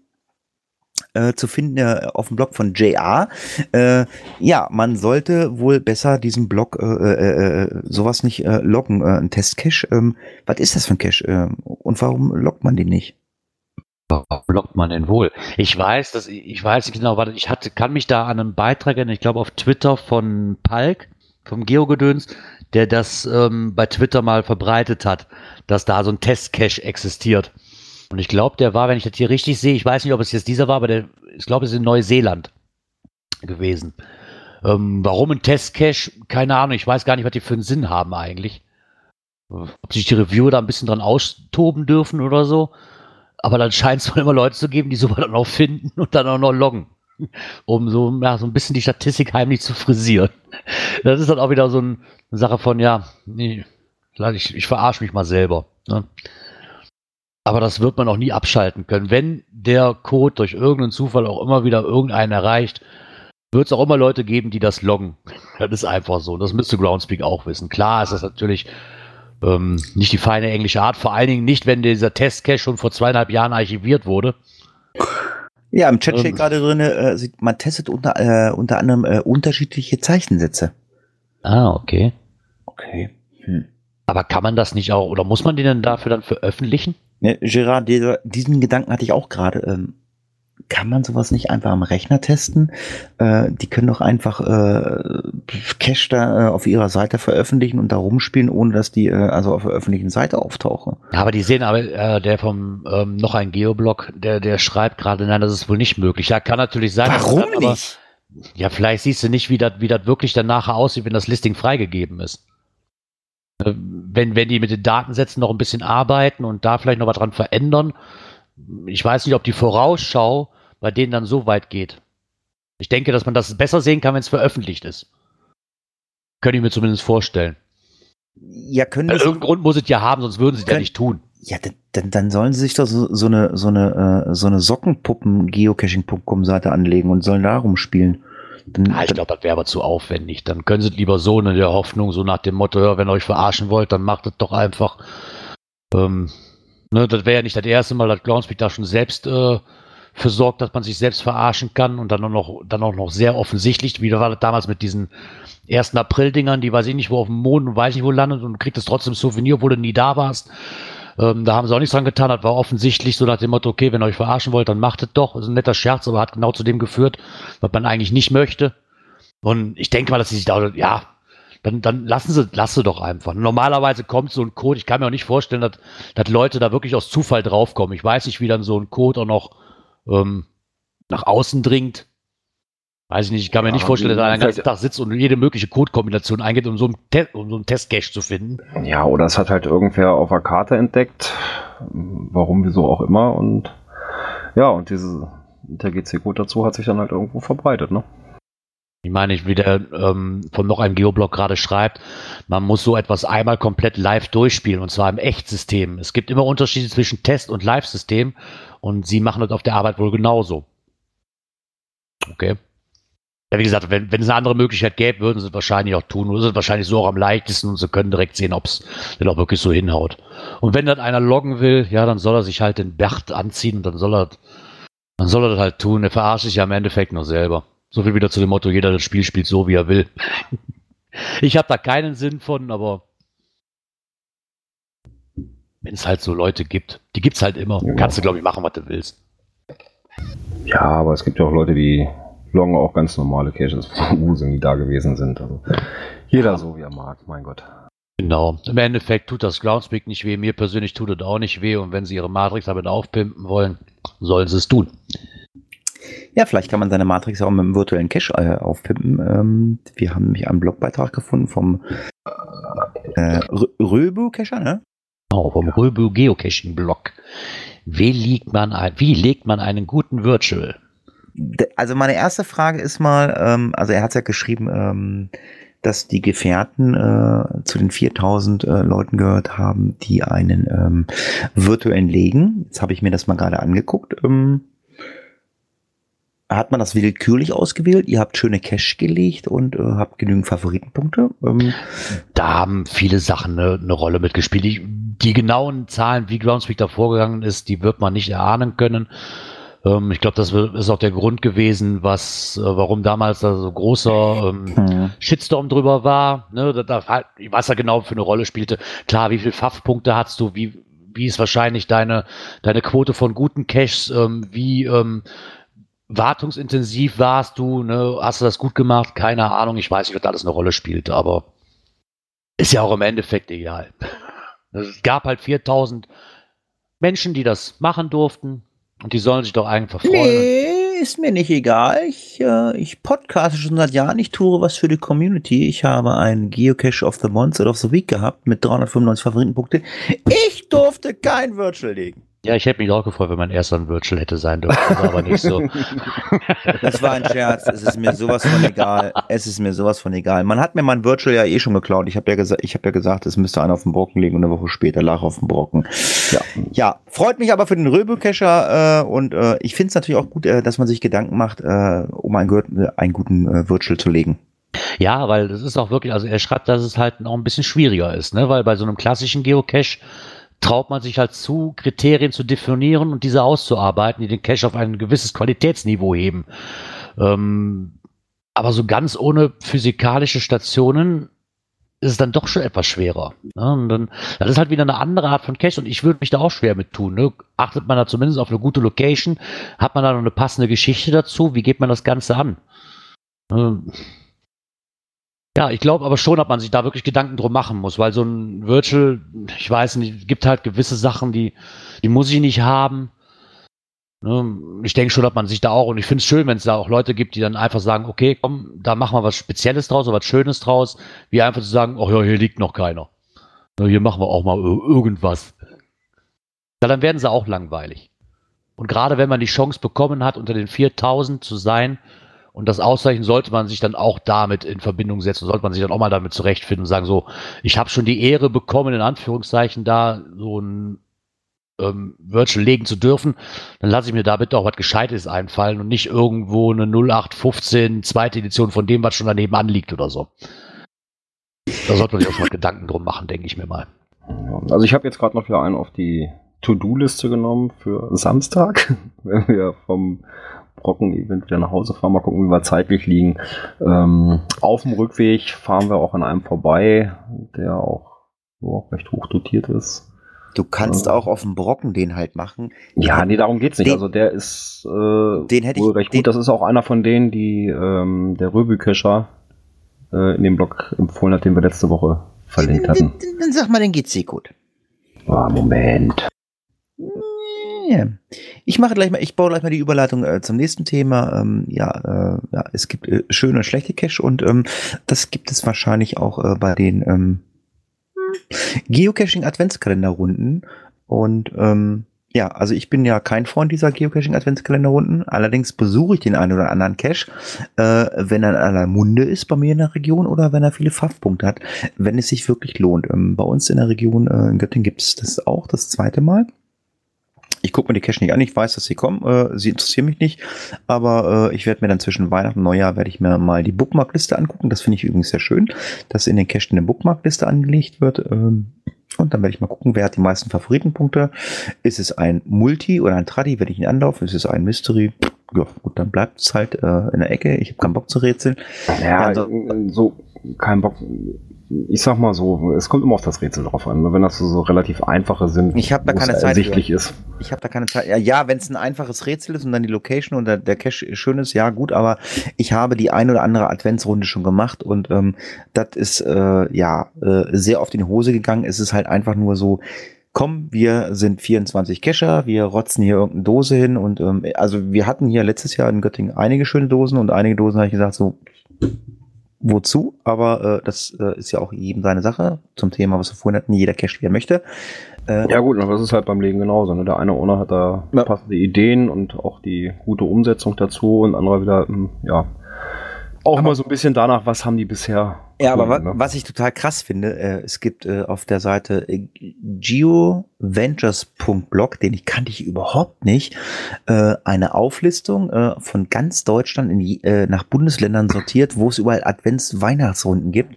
Äh, zu finden äh, auf dem Blog von JR. Äh, ja, man sollte wohl besser diesen Blog äh, äh, äh, sowas nicht äh, loggen, ein Testcache. Ähm, was ist das für ein Cache äh, und warum loggt man den nicht? Warum lockt man denn wohl? Ich weiß, dass ich weiß nicht genau, warte, ich hatte, kann mich da an einen Beitrag erinnern, ich glaube auf Twitter von Palk, vom Geogedöns, der das ähm, bei Twitter mal verbreitet hat, dass da so ein Testcache existiert. Und ich glaube, der war, wenn ich das hier richtig sehe, ich weiß nicht, ob es jetzt dieser war, aber der, ich glaube, es ist in Neuseeland gewesen. Ähm, warum ein Testcache? Keine Ahnung, ich weiß gar nicht, was die für einen Sinn haben eigentlich. Ob sich die Reviewer da ein bisschen dran austoben dürfen oder so. Aber dann scheint es wohl immer Leute zu geben, die sowas dann auch finden und dann auch noch loggen. Um so, ja, so ein bisschen die Statistik heimlich zu frisieren. Das ist dann auch wieder so ein, eine Sache von, ja, nee, ich, ich verarsche mich mal selber. Ne? Aber das wird man auch nie abschalten können. Wenn der Code durch irgendeinen Zufall auch immer wieder irgendeinen erreicht, wird es auch immer Leute geben, die das loggen. Das ist einfach so. Das müsste Groundspeak auch wissen. Klar ist das natürlich ähm, nicht die feine englische Art, vor allen Dingen nicht, wenn dieser Testcache schon vor zweieinhalb Jahren archiviert wurde. Ja, im Chat Ähm. steht gerade drin, äh, man testet unter, äh, unter anderem äh, unterschiedliche Zeichensätze. Ah, okay. Okay. Hm. Aber kann man das nicht auch, oder muss man den denn dafür dann veröffentlichen? Ne, Gerard, dieser, diesen Gedanken hatte ich auch gerade. Ähm, kann man sowas nicht einfach am Rechner testen? Äh, die können doch einfach äh, Cache da äh, auf ihrer Seite veröffentlichen und da rumspielen, ohne dass die äh, also auf der öffentlichen Seite auftauchen. Ja, aber die sehen aber, äh, der vom ähm, noch ein Geoblog, der, der schreibt gerade, nein, das ist wohl nicht möglich. Ja, kann natürlich sein. Warum dann aber- nicht? Ja, vielleicht siehst du nicht, wie das wie das wirklich dann nachher aussieht, wenn das Listing freigegeben ist. Äh, Wenn, wenn die mit den Datensätzen noch ein bisschen arbeiten und da vielleicht noch was dran verändern. Ich weiß nicht, ob die Vorausschau bei denen dann so weit geht. Ich denke, dass man das besser sehen kann, wenn es veröffentlicht ist. Könnte ich mir zumindest vorstellen. Ja, können das, irgendeinen Grund muss es ja haben, sonst würden sie es ja nicht tun. ja, dann- dann, sollen sie sich doch so, so eine so eine äh, so eine Sockenpuppen-Geocaching.com-Seite anlegen und sollen da rumspielen. Dann, Ja, ich glaube, das wäre aber zu aufwendig. Dann können sie es lieber so in der Hoffnung, so nach dem Motto, ja, wenn ihr euch verarschen wollt, dann macht es doch einfach. Ähm, ne, das wäre ja nicht das erste Mal, dass Groundspeak da schon selbst äh, für sorgt, dass man sich selbst verarschen kann und dann auch noch, dann auch noch sehr offensichtlich, wie war das damals mit diesen 1. April-Dingern, die weiß ich nicht, wo auf dem Mond und weiß nicht, wo landet und du kriegst es trotzdem Souvenir, obwohl du nie da warst. Ähm, da haben sie auch nichts dran getan, das war offensichtlich so nach dem Motto, okay, wenn ihr euch verarschen wollt, dann macht es doch. Das ist ein netter Scherz, aber hat genau zu dem geführt, was man eigentlich nicht möchte. Und ich denke mal, dass sie sich da, ja, dann, dann lassen sie, sie doch einfach. Normalerweise kommt so ein Code, ich kann mir auch nicht vorstellen, dass, dass Leute da wirklich aus Zufall draufkommen. Ich weiß nicht, wie dann so ein Code auch noch ähm, nach außen dringt. Weiß ich nicht, ich kann mir Ja, nicht vorstellen, dass einer den ganzen Tag sitzt und jede mögliche Codekombination eingeht, um so einen, Te um so einen Testcache zu finden. Ja, oder es hat halt irgendwer auf der Karte entdeckt. Warum, wieso auch immer. Und ja, und diese, der GC-Code dazu hat sich dann halt irgendwo verbreitet, ne? Ich meine, wie der ähm, von noch einem Geoblog gerade schreibt, man muss so etwas einmal komplett live durchspielen und zwar im Echtsystem. Es gibt immer Unterschiede zwischen Test- und Live-System und sie machen das auf der Arbeit wohl genauso. Okay. Ja, wie gesagt, wenn, wenn es eine andere Möglichkeit gäbe, würden sie es wahrscheinlich auch tun. Oder ist es wahrscheinlich so auch am leichtesten und sie können direkt sehen, ob es denn auch wirklich so hinhaut. Und wenn das einer loggen will, ja, dann soll er sich halt den Bert anziehen und dann soll er, dann soll er das halt tun. Er verarscht sich ja im Endeffekt nur selber. So viel wieder zu dem Motto, jeder das Spiel spielt so, wie er will. <laughs> ich habe da keinen Sinn von, aber wenn es halt so Leute gibt, die gibt's halt immer. Ja. Kannst du, glaube ich, machen, was du willst. Ja, aber es gibt ja auch Leute, die loggen auch ganz normale Caches von Use, die da gewesen sind. Also jeder so, wie er mag, mein Gott. Genau. Im Endeffekt tut das Groundspeak nicht weh. Mir persönlich tut es auch nicht weh. Und wenn sie ihre Matrix damit aufpimpen wollen, sollen sie es tun. Ja, vielleicht kann man seine Matrix auch mit einem virtuellen Cache äh, aufpimpen. Ähm, wir haben nämlich einen Blogbeitrag gefunden vom äh, Röbu-Cacher, ne? Genau, vom Röbu Geocaching-Blog. Wie, legt man ein, wie legt man einen guten Virtual? Also meine erste Frage ist mal, ähm, also er hat ja geschrieben, ähm, dass die Gefährten äh, zu den 4000 äh, Leuten gehört haben, die einen ähm, virtuellen legen. Jetzt habe ich mir das mal gerade angeguckt. Ähm, hat man das willkürlich ausgewählt? Ihr habt schöne Cash gelegt und äh, habt genügend Favoritenpunkte? Ähm, da haben viele Sachen eine, eine Rolle mitgespielt. Die, die genauen Zahlen, wie Groundspeak da vorgegangen ist, die wird man nicht erahnen können. Ähm, ich glaube, das ist auch der Grund gewesen, was, äh, warum damals da so großer ähm, mhm. Shitstorm drüber war. Ne, da, da, was er genau für eine Rolle spielte. Klar, wie viele Pfaff-Punkte hast du? Wie, wie ist wahrscheinlich deine, deine Quote von guten Caches? Ähm, wie ähm, wartungsintensiv warst du? Ne? Hast du das gut gemacht? Keine Ahnung. Ich weiß nicht, ob da alles eine Rolle spielt, aber ist ja auch im Endeffekt egal. <laughs> Es gab halt 4000 Menschen, die das machen durften. Und die sollen sich doch einfach freuen. Nee, ist mir nicht egal. Ich, äh, ich podcaste schon seit Jahren. Ich tue was für die Community. Ich habe einen Geocache of the Month of the Week gehabt mit 395 Favoritenpunkte. Ich durfte kein Virtual legen. Ja, ich hätte mich auch gefreut, wenn mein erster ein Virtual hätte sein dürfen, das war aber nicht so. <laughs> Das war ein Scherz. Es ist mir sowas von egal. Es ist mir sowas von egal. Man hat mir mein Virtual ja eh schon geklaut. Ich habe ja gesagt, ich habe ja gesagt, es müsste einer auf dem Brocken liegen und eine Woche später lag auf dem Brocken. Ja, ja. Freut mich aber für den Röbelcacher äh, und äh, ich finde es natürlich auch gut, äh, dass man sich Gedanken macht, äh, um einen, einen guten äh, Virtual zu legen. Ja, weil das ist auch wirklich, also er schreibt, dass es halt auch ein bisschen schwieriger ist, ne? Weil bei so einem klassischen Geocache traut man sich halt zu, Kriterien zu definieren und diese auszuarbeiten, die den Cache auf ein gewisses Qualitätsniveau heben. Ähm, aber so ganz ohne physikalische Stationen ist es dann doch schon etwas schwerer. Ne? Und dann, das ist halt wieder eine andere Art von Cache und ich würde mich da auch schwer mit tun. Ne? Achtet man da zumindest auf eine gute Location? Hat man da noch eine passende Geschichte dazu? Wie geht man das Ganze an? Ähm, ja, ich glaube aber schon, ob man sich da wirklich Gedanken drum machen muss, weil so ein Virtual, ich weiß nicht, gibt halt gewisse Sachen, die, die muss ich nicht haben. Ne? Ich denke schon, dass man sich da auch, und ich finde es schön, wenn es da auch Leute gibt, die dann einfach sagen, okay, komm, da machen wir was Spezielles draus oder was Schönes draus, wie einfach zu sagen, ach ja, hier liegt noch keiner. Hier machen wir auch mal irgendwas. Ja, dann werden sie auch langweilig. Und gerade wenn man die Chance bekommen hat, unter den 4000 zu sein, und das Auszeichen sollte man sich dann auch damit in Verbindung setzen, sollte man sich dann auch mal damit zurechtfinden und sagen, so, ich habe schon die Ehre bekommen, in Anführungszeichen, da so ein ähm, Virtual legen zu dürfen, dann lasse ich mir da bitte auch was Gescheites einfallen und nicht irgendwo eine 0815 zweite Edition von dem, was schon daneben anliegt oder so. Da sollte man sich auch mal Gedanken drum machen, denke ich mir mal. Also ich habe jetzt gerade noch wieder einen auf die To-Do-Liste genommen für Samstag, <laughs> wenn wir vom Brocken-Event wieder nach Hause fahren. Mal gucken, wie wir zeitlich liegen. Ähm, auf dem Rückweg fahren wir auch an einem vorbei, der auch so, recht hoch dotiert ist. Du kannst äh, auch auf dem Brocken den halt machen. Ja, nee, darum geht's nicht. Den, also der ist äh, den hätte wohl ich, recht gut. Das ist auch einer von denen, die ähm, der Röbelkescher äh, in dem Blog empfohlen hat, den wir letzte Woche verlinkt hatten. Dann, dann sag mal, dann geht's dir gut. Ah, Moment. Yeah. Ich mache gleich mal, ich baue gleich mal die Überleitung äh, zum nächsten Thema. Ähm, ja, äh, ja, es gibt äh, schöne und schlechte Cache und ähm, das gibt es wahrscheinlich auch äh, bei den ähm, Geocaching Adventskalenderrunden und ähm, ja, also ich bin ja kein Freund dieser Geocaching Adventskalenderrunden. Allerdings besuche ich den einen oder anderen Cache, äh, wenn er in aller Munde ist bei mir in der Region oder wenn er viele Pfaffpunkte hat, wenn es sich wirklich lohnt. Ähm, bei uns in der Region äh, in Göttingen gibt es das auch das zweite Mal. Ich gucke mir die Cache nicht an, ich weiß, dass sie kommen, äh, sie interessieren mich nicht, aber äh, ich werde mir dann zwischen Weihnachten und Neujahr werde ich mir mal die Bookmarkliste angucken. Das finde ich übrigens sehr schön, dass in den Cache eine Bookmarkliste angelegt wird. Ähm, und dann werde ich mal gucken, wer hat die meisten Favoritenpunkte. Ist es ein Multi oder ein Tradi, wenn ich ihn anlaufe? Ist es ein Mystery? Ja, gut, dann bleibt es halt äh, in der Ecke. Ich habe keinen Bock zu rätseln. Ja, also, so kein Bock ich sag mal so, es kommt immer auf das Rätsel drauf an. Ne? Wenn das so, relativ einfache sind, ich habe da keine Zeit ersichtlich für. ist. Ich habe da keine Zeit. Ja, ja wenn es ein einfaches Rätsel ist und dann die Location und der, der Cache schön ist, ja gut, aber ich habe die ein oder andere Adventsrunde schon gemacht und ähm, das ist äh, ja äh, sehr auf die Hose gegangen. Es ist halt einfach nur so, komm, wir sind 24 Cacher, wir rotzen hier irgendeine Dose hin und ähm, also wir hatten hier letztes Jahr in Göttingen einige schöne Dosen und einige Dosen habe ich gesagt so, wozu? Aber äh, das äh, ist ja auch jedem seine Sache zum Thema, was wir vorhin hatten, jeder Cache, wie er möchte. Äh, Ja gut, aber das ist halt beim Leben genauso. Ne? Der eine Owner hat da Ja. passende Ideen und auch die gute Umsetzung dazu und andere wieder, hm, ja, auch immer so ein bisschen danach, was haben die bisher. Ja, aber ne? was ich total krass finde, äh, es gibt äh, auf der Seite äh, geoventures.blog, den ich kannte ich überhaupt nicht, äh, eine Auflistung äh, von ganz Deutschland in, äh, nach Bundesländern sortiert, wo es überall Advents-Weihnachtsrunden gibt.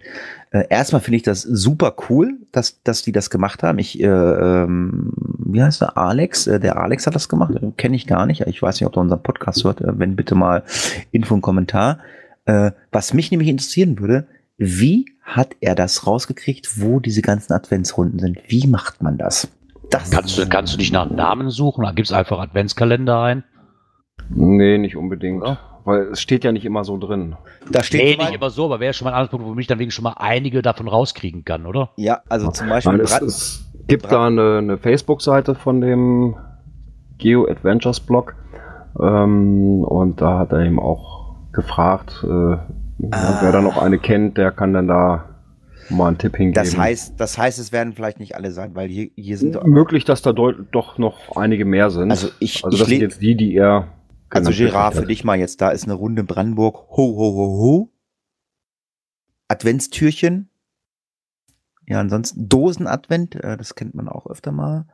Äh, erstmal finde ich das super cool, dass, dass die das gemacht haben. Ich, äh, ähm, wie heißt der? Alex, äh, der Alex hat das gemacht, kenne ich gar nicht. Ich weiß nicht, ob er unseren Podcast hört. Äh, wenn bitte mal Info und Kommentar. Äh, was mich nämlich interessieren würde, wie hat er das rausgekriegt, wo diese ganzen Adventsrunden sind? Wie macht man das? Das Kannst du, kannst du dich nach Namen suchen? Da gibt's einfach Adventskalender ein. Nee, nicht unbedingt. Ja. Weil es steht ja nicht immer so drin. da steht Nee, nicht immer so, aber wäre schon mal ein Anhaltspunkt, wo mich dann wegen schon mal einige davon rauskriegen kann, oder? ja, also zum Beispiel Nein, es, es gibt da eine, eine Facebook-Seite von dem Geo Adventures Blog. Ähm, und da hat er eben auch gefragt, äh, ja, wer da noch eine kennt, der kann dann da mal einen Tipp hingeben. das heißt, das heißt, es werden vielleicht nicht alle sein, weil hier, hier sind möglich, dass da doch noch einige mehr sind. also ich, also ich das sind le- jetzt die, die er also Gerard, für dich mal jetzt, da ist eine Runde Brandenburg, ho, ho, ho, ho. Adventstürchen. Ja, ansonsten Dosenadvent, äh, das kennt man auch öfter mal.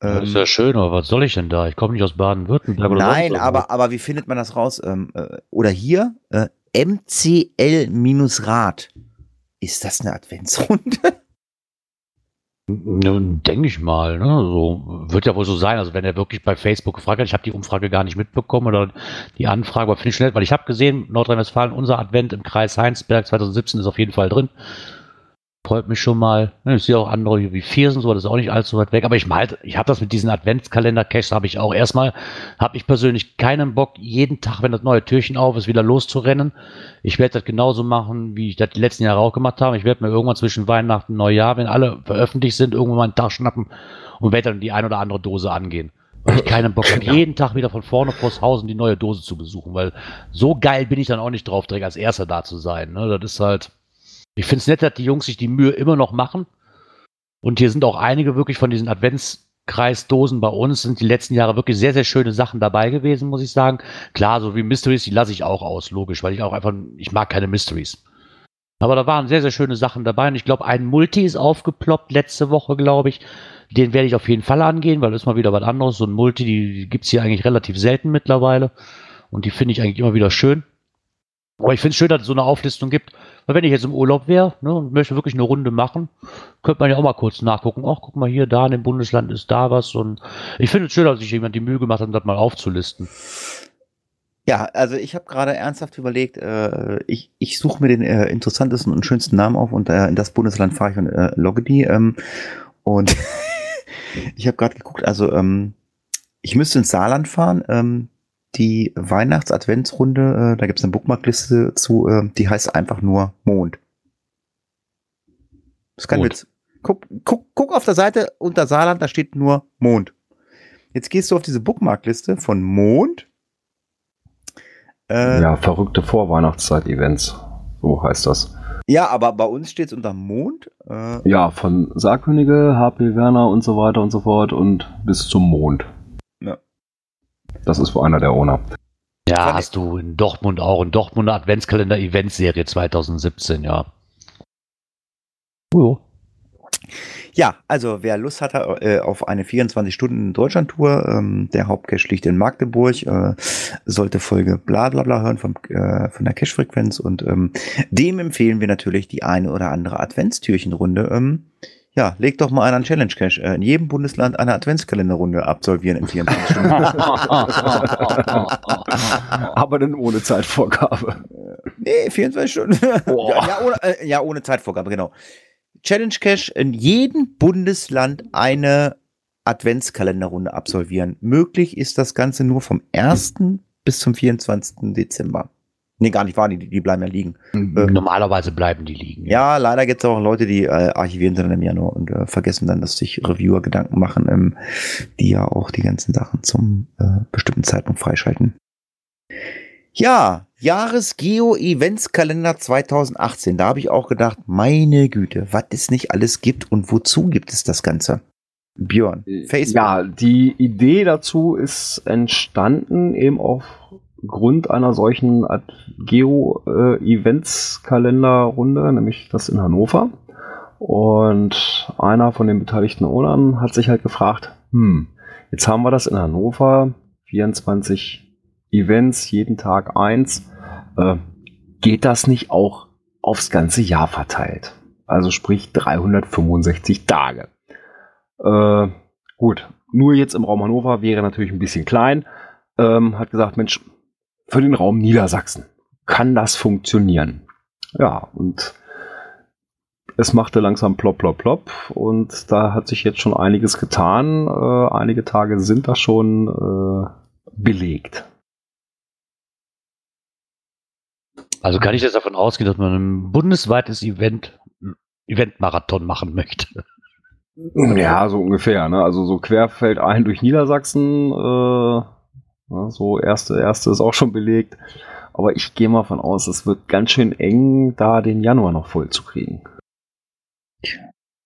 das ist Ähm, ja schön, aber was soll ich denn da? Ich komme nicht aus Baden-Württemberg oder Nein, aber, aber wie findet man das raus? Ähm, äh, oder hier, äh, MCL-Rad. Ist das eine Adventsrunde? <laughs> Denke ich mal, ne? So wird ja wohl so sein. Also wenn er wirklich bei Facebook gefragt hat, ich habe die Umfrage gar nicht mitbekommen oder die Anfrage, aber finde ich schnell, weil ich habe gesehen, Nordrhein-Westfalen, unser Advent im Kreis Heinsberg 2017 ist auf jeden Fall drin. Freut mich schon mal. Ne, Ich sehe auch andere wie Viersen, so, das ist auch nicht allzu weit weg. Aber ich mal, ich habe das mit diesen Adventskalender-Caches, habe ich auch erstmal, habe ich persönlich keinen Bock, jeden Tag, wenn das neue Türchen auf ist, wieder loszurennen. Ich werde das genauso machen, wie ich das die letzten Jahre auch gemacht habe. Ich werde mir irgendwann zwischen Weihnachten und Neujahr, wenn alle veröffentlicht sind, irgendwann mal einen Tag schnappen und werde dann die ein oder andere Dose angehen. Weil ich keinen Bock habe, jeden Tag wieder von vorne vors Haus die neue Dose zu besuchen, weil so geil bin ich dann auch nicht drauf, direkt als Erster da zu sein. Ne? Das ist halt, ich finde es nett, dass die Jungs sich die Mühe immer noch machen. Und hier sind auch einige wirklich von diesen Adventskreisdosen bei uns, sind die letzten Jahre wirklich sehr, sehr schöne Sachen dabei gewesen, muss ich sagen. Klar, so wie Mysteries, die lasse ich auch aus, logisch, weil ich auch einfach, ich mag keine Mysteries. Aber da waren sehr, sehr schöne Sachen dabei und ich glaube, ein Multi ist aufgeploppt letzte Woche, glaube ich. Den werde ich auf jeden Fall angehen, weil das ist mal wieder was anderes. So ein Multi, die, gibt es hier eigentlich relativ selten mittlerweile. Und die finde ich eigentlich immer wieder schön. Aber ich finde es schön, dass es so eine Auflistung gibt. Weil wenn ich jetzt im Urlaub wäre ne, und möchte wirklich eine Runde machen, könnte man ja auch mal kurz nachgucken. Ach, guck mal hier, da in dem Bundesland ist da was. Und ich finde es schön, dass sich jemand die Mühe gemacht hat, das mal aufzulisten. Ja, also ich habe gerade ernsthaft überlegt, äh, ich, ich suche mir den äh, interessantesten und schönsten Namen auf und äh, in das Bundesland fahre ich und äh, logge die. Ähm, und <laughs> ich habe gerade geguckt, also ähm, ich müsste ins Saarland fahren. Ähm, die Weihnachts-Adventsrunde, äh, da gibt es eine Bookmarkliste zu, äh, die heißt einfach nur Mond. Das ist kein Mond. Witz. Guck, guck, guck auf der Seite unter Saarland, da steht nur Mond. Jetzt gehst du auf diese Bookmarkliste von Mond. Äh, Ja, verrückte Vorweihnachtszeit-Events. So heißt das. Ja, aber bei uns steht es unter Mond. Äh, Ja, von Sargkönige, HP Werner und so weiter und so fort und bis zum Mond. Das ist wohl einer der Owner. Ja, Von- hast du in Dortmund auch. In Dortmunder Adventskalender Eventserie 2017, ja. Jo. ja, also wer Lust hat äh, auf eine 24-Stunden-Deutschland-Tour, ähm, der Hauptcache liegt in Magdeburg, äh, sollte Folge bla bla bla hören vom, äh, von der Cache-Frequenz und ähm, dem empfehlen wir natürlich die eine oder andere Adventstürchenrunde. Ähm, ja, leg doch mal einen an Challenge Cache. Äh, in jedem Bundesland eine Adventskalenderrunde absolvieren in 24 Stunden. <laughs> Aber dann ohne Zeitvorgabe. Nee, 24 Stunden. ja, ja, ohne, äh, ja, ohne Zeitvorgabe, genau. Challenge Cache in jedem Bundesland eine Adventskalenderrunde absolvieren. Möglich ist das Ganze nur vom 1. bis zum 24. Dezember. Nee, gar nicht wahr, die, die bleiben ja liegen. Normalerweise bleiben die liegen. Ja, leider gibt es auch Leute, die äh, archivieren sie dann im Januar und äh, vergessen dann, dass sich Reviewer Gedanken machen, ähm, die ja auch die ganzen Sachen zum äh, bestimmten Zeitpunkt freischalten. Ja, Jahres-Geo-Eventskalender 2018. Da habe ich auch gedacht, meine Güte, was es nicht alles gibt und wozu gibt es das Ganze? Björn, Facebook. Ja, die Idee dazu ist entstanden eben aufgrund einer solchen Geo-Events-Kalenderrunde, nämlich das in Hannover. Und einer von den beteiligten Ownern hat sich halt gefragt, hm, jetzt haben wir das in Hannover, 24 Events, jeden Tag eins. Äh, geht das nicht auch aufs ganze Jahr verteilt? Also sprich 365 Tage. Äh, gut, nur jetzt im Raum Hannover wäre natürlich ein bisschen klein. Ähm, hat gesagt, Mensch, für den Raum Niedersachsen kann das funktionieren. Ja, und es machte langsam plopp, plopp, plopp. Und da hat sich jetzt schon einiges getan. Äh, einige Tage sind da schon äh, belegt. Also kann ich jetzt davon ausgehen, dass man ein bundesweites Event, Eventmarathon machen möchte. Ja, so ungefähr. Ne? Also so querfeld ein durch Niedersachsen. Äh, ja, so erste, erste ist auch schon belegt. Aber ich gehe mal von aus, es wird ganz schön eng, da den Januar noch voll zu kriegen.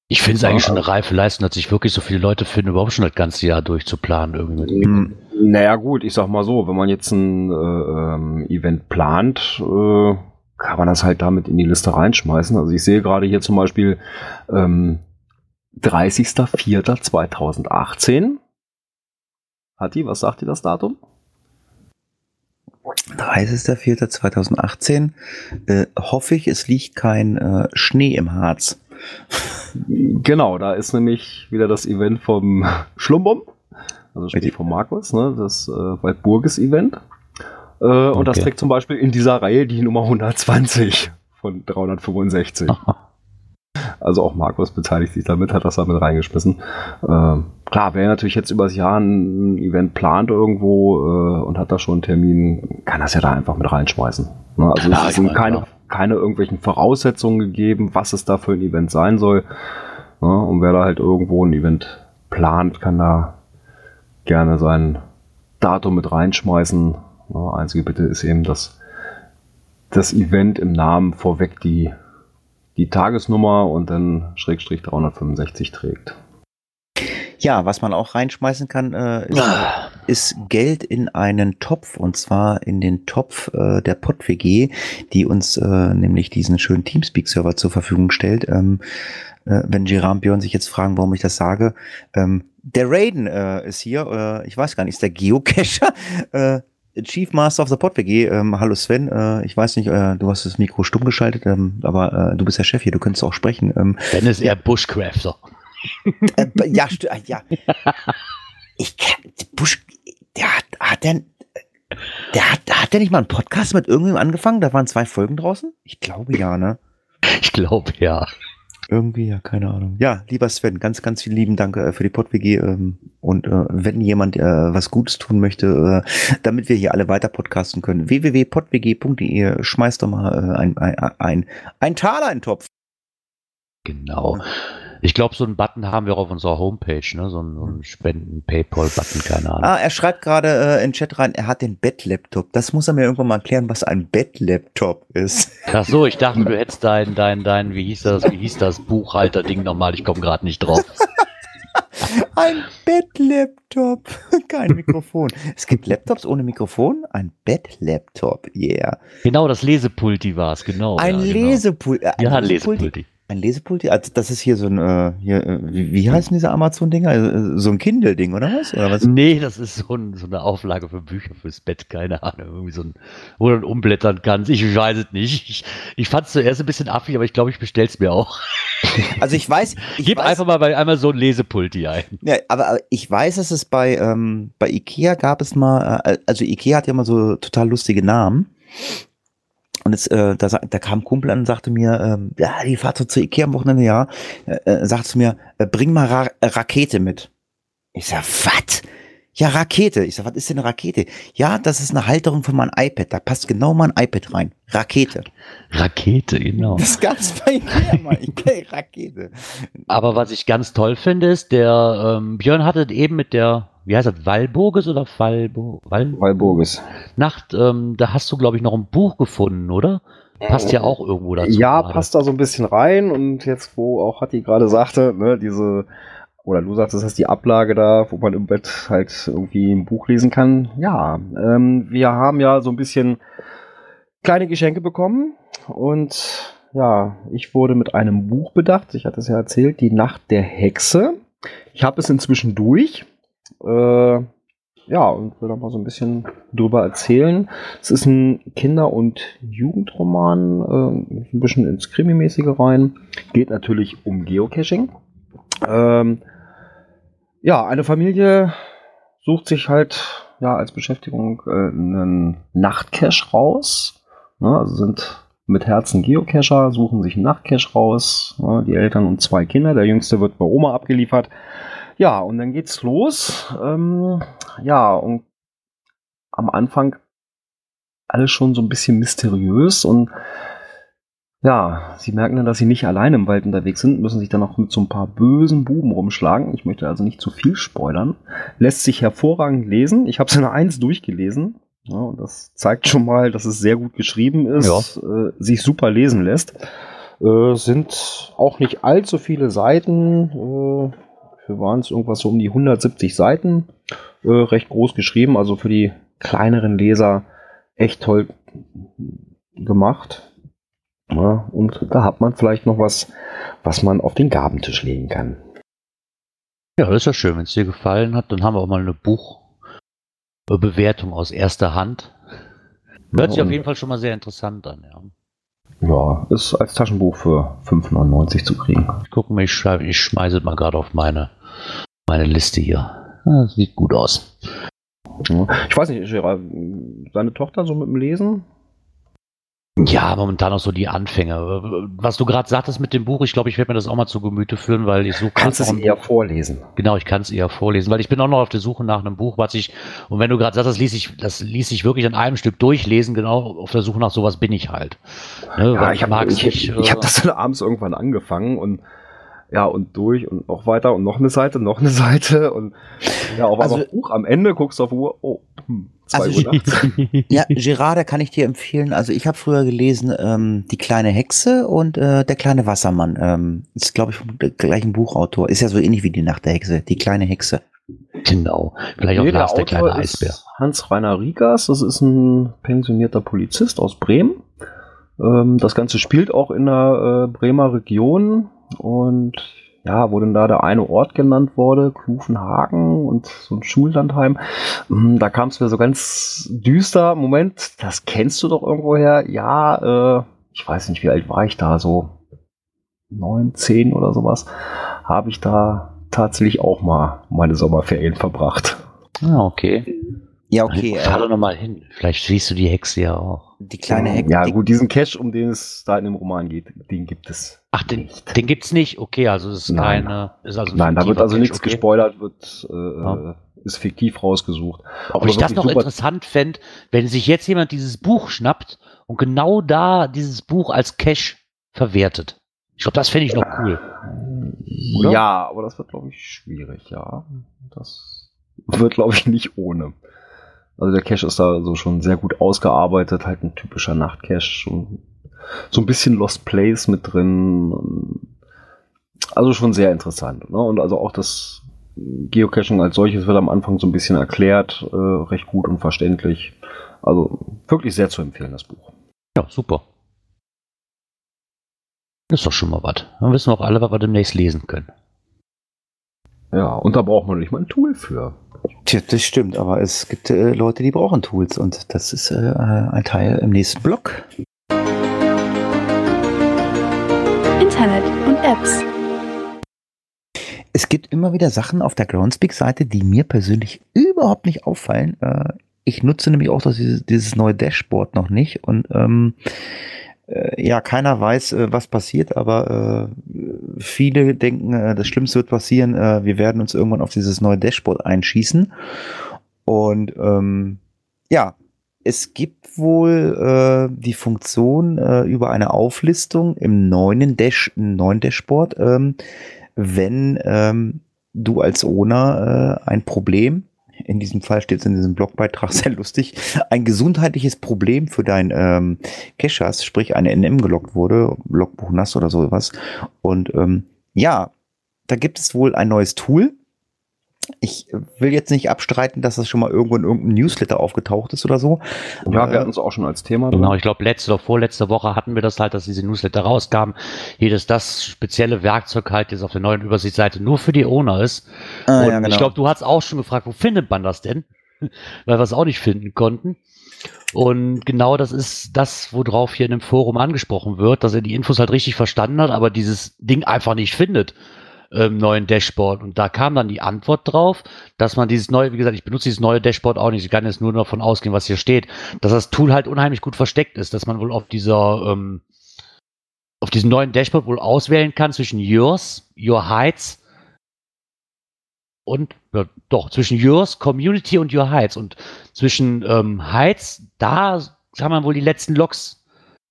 Ich finde es eigentlich schon eine reife Leistung, dass sich wirklich so viele Leute finden, überhaupt schon das ganze Jahr durchzuplanen. Irgendwie Hm. Naja gut, ich sag mal so, wenn man jetzt ein äh, ähm, Event plant, äh, kann man das halt damit in die Liste reinschmeißen. Also ich sehe gerade hier zum Beispiel ähm, 30.04.2018. Hatti, was sagt dir das Datum? 30.04.2018. Äh, hoffe ich, es liegt kein äh, Schnee im Harz. Genau, da ist nämlich wieder das Event vom Schlumbum, also sprich von Markus, ne, das äh, Waldburges-Event. Äh, Und das Okay. trägt zum Beispiel in dieser Reihe die Nummer 120 von 365. <laughs> Also auch Markus beteiligt sich damit, hat das da mit reingeschmissen. Ähm, klar, wer natürlich jetzt übers Jahr ein Event plant irgendwo äh, und hat da schon einen Termin, kann das ja da einfach mit reinschmeißen. Ne? Also Ja, es sind keine, ja. keine irgendwelchen Voraussetzungen gegeben, was es da für ein Event sein soll. Ne? Und wer da halt irgendwo ein Event plant, kann da gerne sein Datum mit reinschmeißen. Ne? Einzige Bitte ist eben, dass das Event im Namen vorweg die, die Tagesnummer und dann Schrägstrich 365 trägt. Ja, was man auch reinschmeißen kann, äh, ist, ist Geld in einen Topf und zwar in den Topf äh, der PodWG, die uns äh, nämlich diesen schönen Teamspeak-Server zur Verfügung stellt. Ähm, äh, wenn und Björn sich jetzt fragen, warum ich das sage, ähm, der Raiden äh, ist hier, äh, ich weiß gar nicht, ist der Geocacher, <laughs> Chief Master of the PodWG. Ähm, hallo Sven, äh, ich weiß nicht, äh, du hast das Mikro stumm geschaltet, ähm, aber äh, du bist der Chef hier, du könntest auch sprechen. Ähm, Wenn es eher Bushcrafter. Äh, ja, äh, ja. Ich kann, Busch, der hat, hat der, der hat, hat der nicht mal einen Podcast mit irgendwem angefangen? Da waren zwei Folgen draußen? Ich glaube ja, ne? Ich glaube, ja. Irgendwie, ja, keine Ahnung. Ja, lieber Sven, ganz, ganz vielen lieben Dank äh, für die PodWG. Ähm, und äh, wenn jemand äh, was Gutes tun möchte, äh, damit wir hier alle weiter podcasten können, www.podwg.de, schmeißt doch mal äh, ein, ein, ein, ein Taler in den Topf. Genau. Ich glaube, so einen Button haben wir auch auf unserer Homepage, ne? So einen, so einen Spenden-Paypal-Button, keine Ahnung. Ah, er schreibt gerade äh, in den Chat rein, er hat den Bettlaptop. Das muss er mir irgendwann mal erklären, was ein Bettlaptop ist. <laughs> Ach so, ich dachte, du hättest dein, dein, dein, wie hieß das, wie hieß das Buchhalter-Ding nochmal? Ich komme gerade nicht drauf. <laughs> Ein Bettlaptop. <laughs> Kein Mikrofon. es gibt Laptops ohne Mikrofon. Ein Bettlaptop. Yeah. Genau, das Lesepulti war es, genau. ein ja, genau. Lesepult. Äh, ein Ja, Lesepulti. Ein Lesepulti. Also das ist hier so ein, äh, hier, äh, wie, wie heißen diese Amazon-Dinger? Also, so ein Kindle-Ding, oder was? Oder was? Nee, das ist so, ein, so eine Auflage für Bücher fürs Bett, keine Ahnung. Irgendwie so ein, wo du umblättern kannst. Ich weiß es nicht. Ich, ich fand es zuerst ein bisschen affig, aber ich glaube, ich bestell's mir auch. <laughs> Also ich weiß, ich Gib weiß, einfach mal bei einmal so ein Lesepulti ein. Ja, aber ich weiß, dass es bei, ähm, bei Ikea gab es mal, äh, also Ikea hat ja mal so total lustige Namen. Und es, äh, da, da kam ein Kumpel an und sagte mir, ähm, ja, die fahrt so zu Ikea am Wochenende, ja. Äh, äh, sagte zu mir, äh, bring mal Ra Rakete mit. Ich sag, was? Ja, Rakete. Ich sag, was ist denn eine Rakete? Ja, das ist eine Halterung für mein iPad. Da passt genau mein iPad rein. Rakete. Rakete, genau. Das ist ganz bei Ikea, Mann. Ikea, Rakete. Aber was ich ganz toll finde, ist, der ähm, Björn hatte eben mit der, wie heißt das, Walburgis oder Walbo, Wal Walburgis. Nacht, ähm, da hast du, glaube ich, noch ein Buch gefunden, oder? Passt ja auch irgendwo dazu. Ja, gerade. passt da so ein bisschen rein und jetzt, wo auch Hatti gerade sagte, ne, diese, oder du sagst, das ist die Ablage da, wo man im Bett halt irgendwie ein Buch lesen kann. Ja, ähm, wir haben ja so ein bisschen kleine Geschenke bekommen und ja, ich wurde mit einem Buch bedacht. Ich hatte es ja erzählt, Die Nacht der Hexe. Ich habe es inzwischen durch. Äh, ja, und will da mal so ein bisschen drüber erzählen. Es ist ein Kinder- und Jugendroman, äh, ein bisschen ins Krimi-mäßige rein. Geht natürlich um Geocaching. Ähm, ja, eine Familie sucht sich halt ja als Beschäftigung äh, einen Nachtcache raus. Ne, also sind mit Herzen Geocacher, suchen sich einen Nachtcache raus. Ne, die Eltern und zwei Kinder. Der jüngste wird bei Oma abgeliefert. Ja, und dann geht's los. Ähm, ja, und am Anfang alles schon so ein bisschen mysteriös und ja, sie merken dann, dass sie nicht allein im Wald unterwegs sind, müssen sich dann auch mit so ein paar bösen Buben rumschlagen. Ich möchte also nicht zu viel spoilern. Lässt sich hervorragend lesen. Ich habe es in Eins durchgelesen. Ja, und das zeigt schon mal, dass es sehr gut geschrieben ist, äh, sich super lesen lässt. Äh, sind auch nicht allzu viele Seiten. Äh, waren es irgendwas so um die 170 Seiten. Äh, recht groß geschrieben, also für die kleineren Leser echt toll gemacht. Ja, und da hat man vielleicht noch was, was man auf den Gabentisch legen kann. Ja, das ist ja schön. Wenn es dir gefallen hat, dann haben wir auch mal eine Buchbewertung aus erster Hand. Hört sich Ja, auf und- jeden Fall schon mal sehr interessant an, ja. Ja, ist als Taschenbuch für 5,99 zu kriegen. Ich gucke mal, ich, schreibe, ich schmeiße es mal gerade auf meine, meine Liste hier. Ja, sieht gut aus. Ich weiß nicht, Gerard, seine Tochter so mit dem Lesen? Ja, momentan auch so die Anfänge. Was du gerade sagtest mit dem Buch, ich glaube, ich werde mir das auch mal zu Gemüte führen, weil ich so Kannst du es eher Buch- vorlesen? Genau, ich kann es eher vorlesen, weil ich bin auch noch auf der Suche nach einem Buch, was ich, und wenn du gerade sagst, das ließ ich, das ließ ich wirklich an einem Stück durchlesen, genau auf der Suche nach sowas bin ich halt. Ne, Ja, ich habe ich, nicht, ich hab äh, das dann <laughs> abends irgendwann angefangen und ja, und durch und noch weiter und noch eine Seite, noch eine Seite und ja, auf Also- einmal Buch am Ende guckst du auf Uhr, oh, hm, zwei Also Uhr nachts. <laughs> Ja, Gerard, da kann ich dir empfehlen. Also ich habe früher gelesen ähm, Die kleine Hexe und äh, Der kleine Wassermann. Ähm, ist, glaube ich, vom gleichen Buchautor. Ist ja so ähnlich wie Die Nacht der Hexe. Die kleine Hexe. Genau. Vielleicht auch Nee, Lars, der Autor kleine Eisbär. Hans-Rainer Riegas, das ist ein pensionierter Polizist aus Bremen. Ähm, das Ganze spielt auch in der äh, Bremer Region und ja, wo denn da der eine Ort genannt wurde, Klufenhagen und so ein Schullandheim. Hm, Da kam es mir so ganz düster. Moment, das kennst du doch irgendwoher. Ja, äh, ich weiß nicht, wie alt war ich da, so neun, zehn oder sowas, habe ich da tatsächlich auch mal meine Sommerferien verbracht. Ah, okay. Ja, okay. Fahr doch Äh, noch mal hin. Vielleicht siehst du die Hexe ja auch. die kleine Hexe. Ja, gut, diesen Cache, um den es da in dem Roman geht, den gibt es. Ach, den, den gibt's nicht? Okay, also es ist Nein. keine, ist also ein Nein, da wird also nichts okay. gespoilert, wird, äh, Ja. ist fiktiv rausgesucht. Ob ich das noch interessant fände, wenn sich jetzt jemand dieses Buch schnappt und genau da dieses Buch als Cache verwertet. Ich glaube, das fände ich noch cool. Oder? Ja, aber das wird, glaube ich, schwierig, ja. Das wird, glaube ich, nicht ohne. Also der Cache ist da so schon sehr gut ausgearbeitet, halt ein typischer Nachtcache und so ein bisschen Lost Place mit drin. Also schon sehr interessant. Ne? Und also auch das Geocaching als solches wird am Anfang so ein bisschen erklärt, äh, recht gut und verständlich. Also wirklich sehr zu empfehlen, das Buch. Ja, super. Das ist doch schon mal was. Dann wissen wir auch alle, was wir demnächst lesen können. Ja, und da braucht man nicht mal ein Tool für. Tja, das stimmt, aber es gibt äh, Leute, die brauchen Tools und das ist äh, ein Teil im nächsten Blog. Internet und Apps. Es gibt immer wieder Sachen auf der Groundspeak-Seite, die mir persönlich überhaupt nicht auffallen. Äh, ich nutze nämlich auch dieses, dieses neue Dashboard noch nicht und ähm, äh, ja, keiner weiß, äh, was passiert, aber äh, viele denken, das Schlimmste wird passieren, wir werden uns irgendwann auf dieses neue Dashboard einschießen. Und ähm, ja, es gibt wohl äh, die Funktion äh, über eine Auflistung im neuen, Dash, im neuen Dashboard, ähm, wenn ähm, du als Owner äh, ein Problem in diesem Fall steht es in diesem Blogbeitrag <laughs> sehr lustig, ein gesundheitliches Problem für dein ähm, Cache hast, sprich eine NM gelockt wurde, Logbuch nass oder sowas. Und ähm, ja, da gibt es wohl ein neues Tool, ich will jetzt nicht abstreiten, dass das schon mal irgendwo in irgendeinem Newsletter aufgetaucht ist oder so. Ja, wir Äh, hatten es auch schon als Thema. Genau, ich glaube, letzte oder vorletzte Woche hatten wir das halt, dass diese Newsletter rauskamen. Jedes das spezielle Werkzeug halt jetzt auf der neuen Übersichtsseite nur für die Owner ist. Ah, und ja, genau. ich glaube, du hast auch schon gefragt, wo findet man das denn? <laughs> Weil wir es auch nicht finden konnten. Und genau das ist das, worauf hier in dem Forum angesprochen wird, dass er die Infos halt richtig verstanden hat, aber dieses Ding einfach nicht findet im neuen Dashboard. Und da kam dann die Antwort drauf, dass man dieses neue, wie gesagt, ich benutze dieses neue Dashboard auch nicht, ich kann jetzt nur davon ausgehen, was hier steht, dass das Tool halt unheimlich gut versteckt ist, dass man wohl auf dieser, ähm, auf diesem neuen Dashboard wohl auswählen kann zwischen Yours, Your Heights und ja, doch, zwischen Yours, Community und Your Heights. Und zwischen ähm, Heights, da kann man wohl die letzten Logs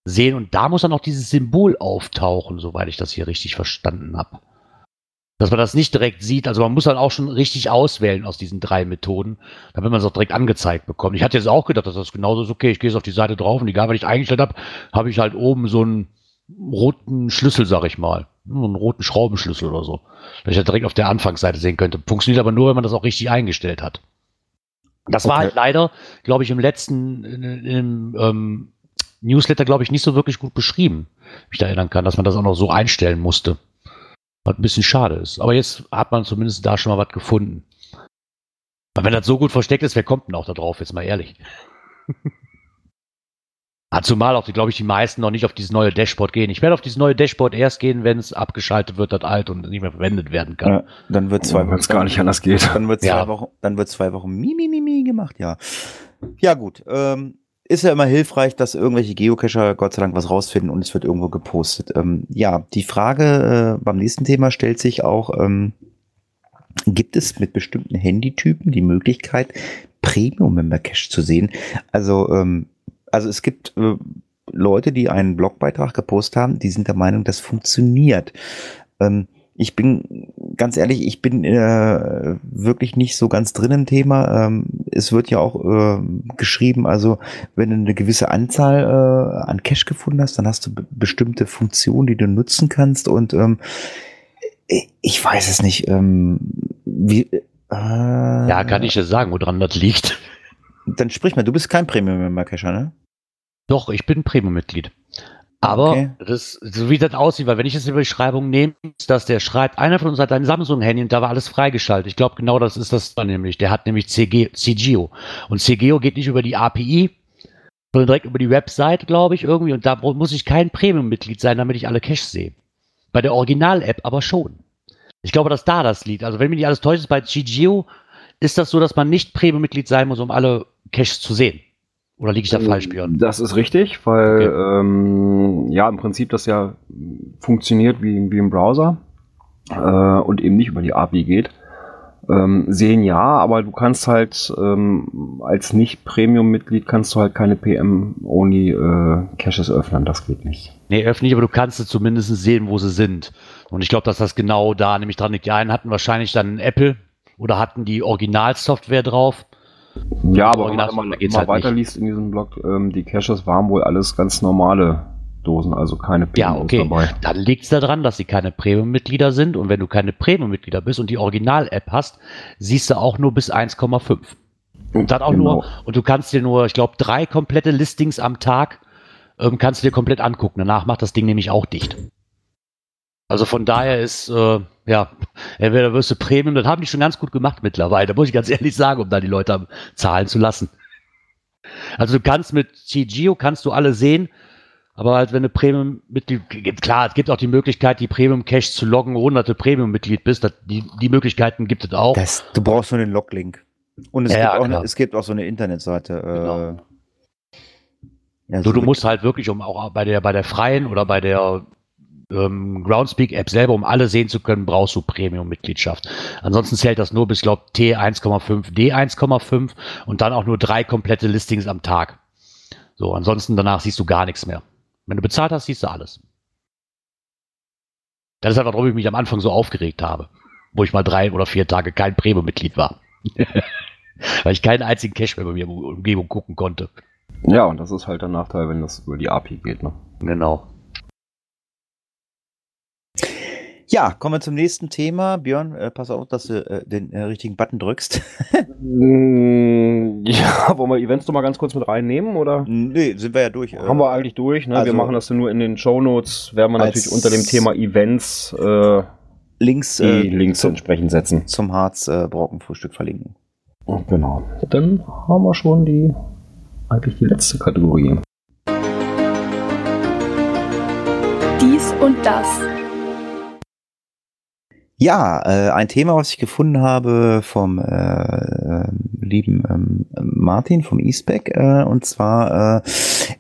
sehen und da muss dann auch dieses Symbol auftauchen, soweit ich das hier richtig verstanden habe. Dass man das nicht direkt sieht, also man muss dann auch schon richtig auswählen aus diesen drei Methoden, damit man es auch direkt angezeigt bekommt. Ich hatte jetzt auch gedacht, dass das genauso ist, okay, ich gehe jetzt auf die Seite drauf und egal, was ich eingestellt habe, habe ich halt oben so einen roten Schlüssel, sag ich mal. So einen roten Schraubenschlüssel oder so. Dass ich halt direkt auf der Anfangsseite sehen könnte. Funktioniert aber nur, wenn man das auch richtig eingestellt hat. Das war Okay. halt leider, glaube ich, im letzten im ähm, Newsletter, glaube ich, nicht so wirklich gut beschrieben, wie ich da erinnern kann, dass man das auch noch so einstellen musste. Was ein bisschen schade ist. Aber jetzt hat man zumindest da schon mal was gefunden. Weil wenn das so gut versteckt ist, wer kommt denn auch da drauf, jetzt mal ehrlich? <laughs> Zumal auch, glaube ich, die meisten noch nicht auf dieses neue Dashboard gehen. Ich werde auf dieses neue Dashboard erst gehen, wenn es abgeschaltet wird, das alt und nicht mehr verwendet werden kann. Ja, dann wird zwei Wenn es gar nicht anders geht. Dann wird zwei Ja. Wochen, dann wird zwei Wochen mi, mi, mi, mi gemacht, ja. Ja, gut. Ähm, ist ja immer hilfreich, dass irgendwelche Geocacher Gott sei Dank was rausfinden und es wird irgendwo gepostet. Ähm, ja, die Frage äh, beim nächsten Thema stellt sich auch, ähm, gibt es mit bestimmten Handytypen die Möglichkeit, Premium-Member-Cache zu sehen? Also, ähm, also es gibt äh, Leute, die einen Blogbeitrag gepostet haben, die sind der Meinung, das funktioniert. Ähm, ich bin ganz ehrlich, ich bin äh, wirklich nicht so ganz drin im Thema. Ähm, es wird ja auch äh, geschrieben, also wenn du eine gewisse Anzahl äh, an Cache gefunden hast, dann hast du be- bestimmte Funktionen, die du nutzen kannst. Und ähm, ich- ich weiß es nicht. Ähm, wie, äh, Ja, kann ich dir sagen, woran das liegt. Dann sprich mal, du bist kein Premium-Member-Cacher, ne? Doch, ich bin Premium-Mitglied. Aber Okay. das, so wie das aussieht, weil wenn ich jetzt die Beschreibung nehme, dass der schreibt, einer von uns hat ein Samsung-Handy und da war alles freigeschaltet. Ich glaube, genau das ist das dann nämlich. Der hat nämlich CG, CGO. Und CGO geht nicht über die API, sondern direkt über die Website, glaube ich, irgendwie. Und da muss ich kein Premium-Mitglied sein, damit ich alle Caches sehe. Bei der Original-App aber schon. Ich glaube, dass da das liegt. Also wenn mich nicht alles täuscht, ist bei CGO ist das so, dass man nicht Premium-Mitglied sein muss, um alle Caches zu sehen. Oder liege ich da falsch, Björn? Das ist richtig, weil ähm, ja im Prinzip das ja funktioniert wie, wie im Browser äh, und eben nicht über die API geht. Ähm, sehen ja, aber du kannst halt ähm, als Nicht-Premium-Mitglied kannst du halt keine PM-Only äh, Caches öffnen, das geht nicht. Nee, öffentlich, aber du kannst sie zumindest sehen, wo sie sind. Und ich glaube, dass das genau da nämlich dran liegt. Die einen hatten wahrscheinlich dann Apple oder hatten die Originalsoftware drauf. Ja, aber wenn man, man halt nicht. weiterliest in diesem Blog, ähm, die Caches waren wohl alles ganz normale Dosen, also keine Ja, PMOs okay. dabei. Dann liegt es daran, dass sie keine Premium-Mitglieder sind. Und wenn du keine Premium-Mitglieder bist und die Original-App hast, siehst du auch nur bis 1,5. Und dann auch Genau. nur, und du kannst dir nur, ich glaube, drei komplette Listings am Tag ähm, kannst du dir komplett angucken. Danach macht das Ding nämlich auch dicht. Also von daher ist, äh, ja, entweder wirst du Premium, das haben die schon ganz gut gemacht mittlerweile, muss ich ganz ehrlich sagen, um da die Leute zahlen zu lassen. Also du kannst mit CGO kannst du alle sehen, aber halt wenn du Premium-Mitglied, klar, es gibt auch die Möglichkeit, die Premium-Cache zu loggen, ohne dass du Premium-Mitglied bist. Das, die, die Möglichkeiten gibt es auch. Das, du brauchst nur den Log-Link. Und es, Ja, gibt ja, auch eine, es gibt auch so eine Internetseite. Genau. Äh, Ja, So, du musst halt wirklich, um auch bei der, bei der freien oder bei der ähm, Groundspeak-App selber, um alle sehen zu können, brauchst du Premium-Mitgliedschaft. Ansonsten zählt das nur bis, glaube T1,5, D1,5 und dann auch nur drei komplette Listings am Tag. So, ansonsten danach siehst du gar nichts mehr. Wenn du bezahlt hast, siehst du alles. Das ist einfach, warum ich mich am Anfang so aufgeregt habe, wo ich mal drei oder vier Tage kein Premium-Mitglied war. <laughs> Weil ich keinen einzigen Cache mehr bei mir in der Umgebung gucken konnte. Ja, und das ist halt der Nachteil, wenn das über die API geht. Ne? Genau. Ja, kommen wir zum nächsten Thema. Björn, äh, pass auf, dass du äh, den äh, richtigen Button drückst. Mm, <laughs> ja, wollen wir Events noch mal ganz kurz mit reinnehmen? Oder? nee, sind wir ja durch. äh, Haben wir eigentlich durch. Ne? also- wir machen das nur in den Shownotes. Werden wir natürlich unter dem Thema Events äh, Links die äh, Links zum, entsprechend setzen. zum Harz äh, Brockenfrühstück verlinken. Genau. Dann haben wir schon die eigentlich die letzte Kategorie. Dies und das. Ja, äh, ein Thema, was ich gefunden habe vom äh, äh, lieben ähm, Martin vom eSpec, äh, und zwar, äh,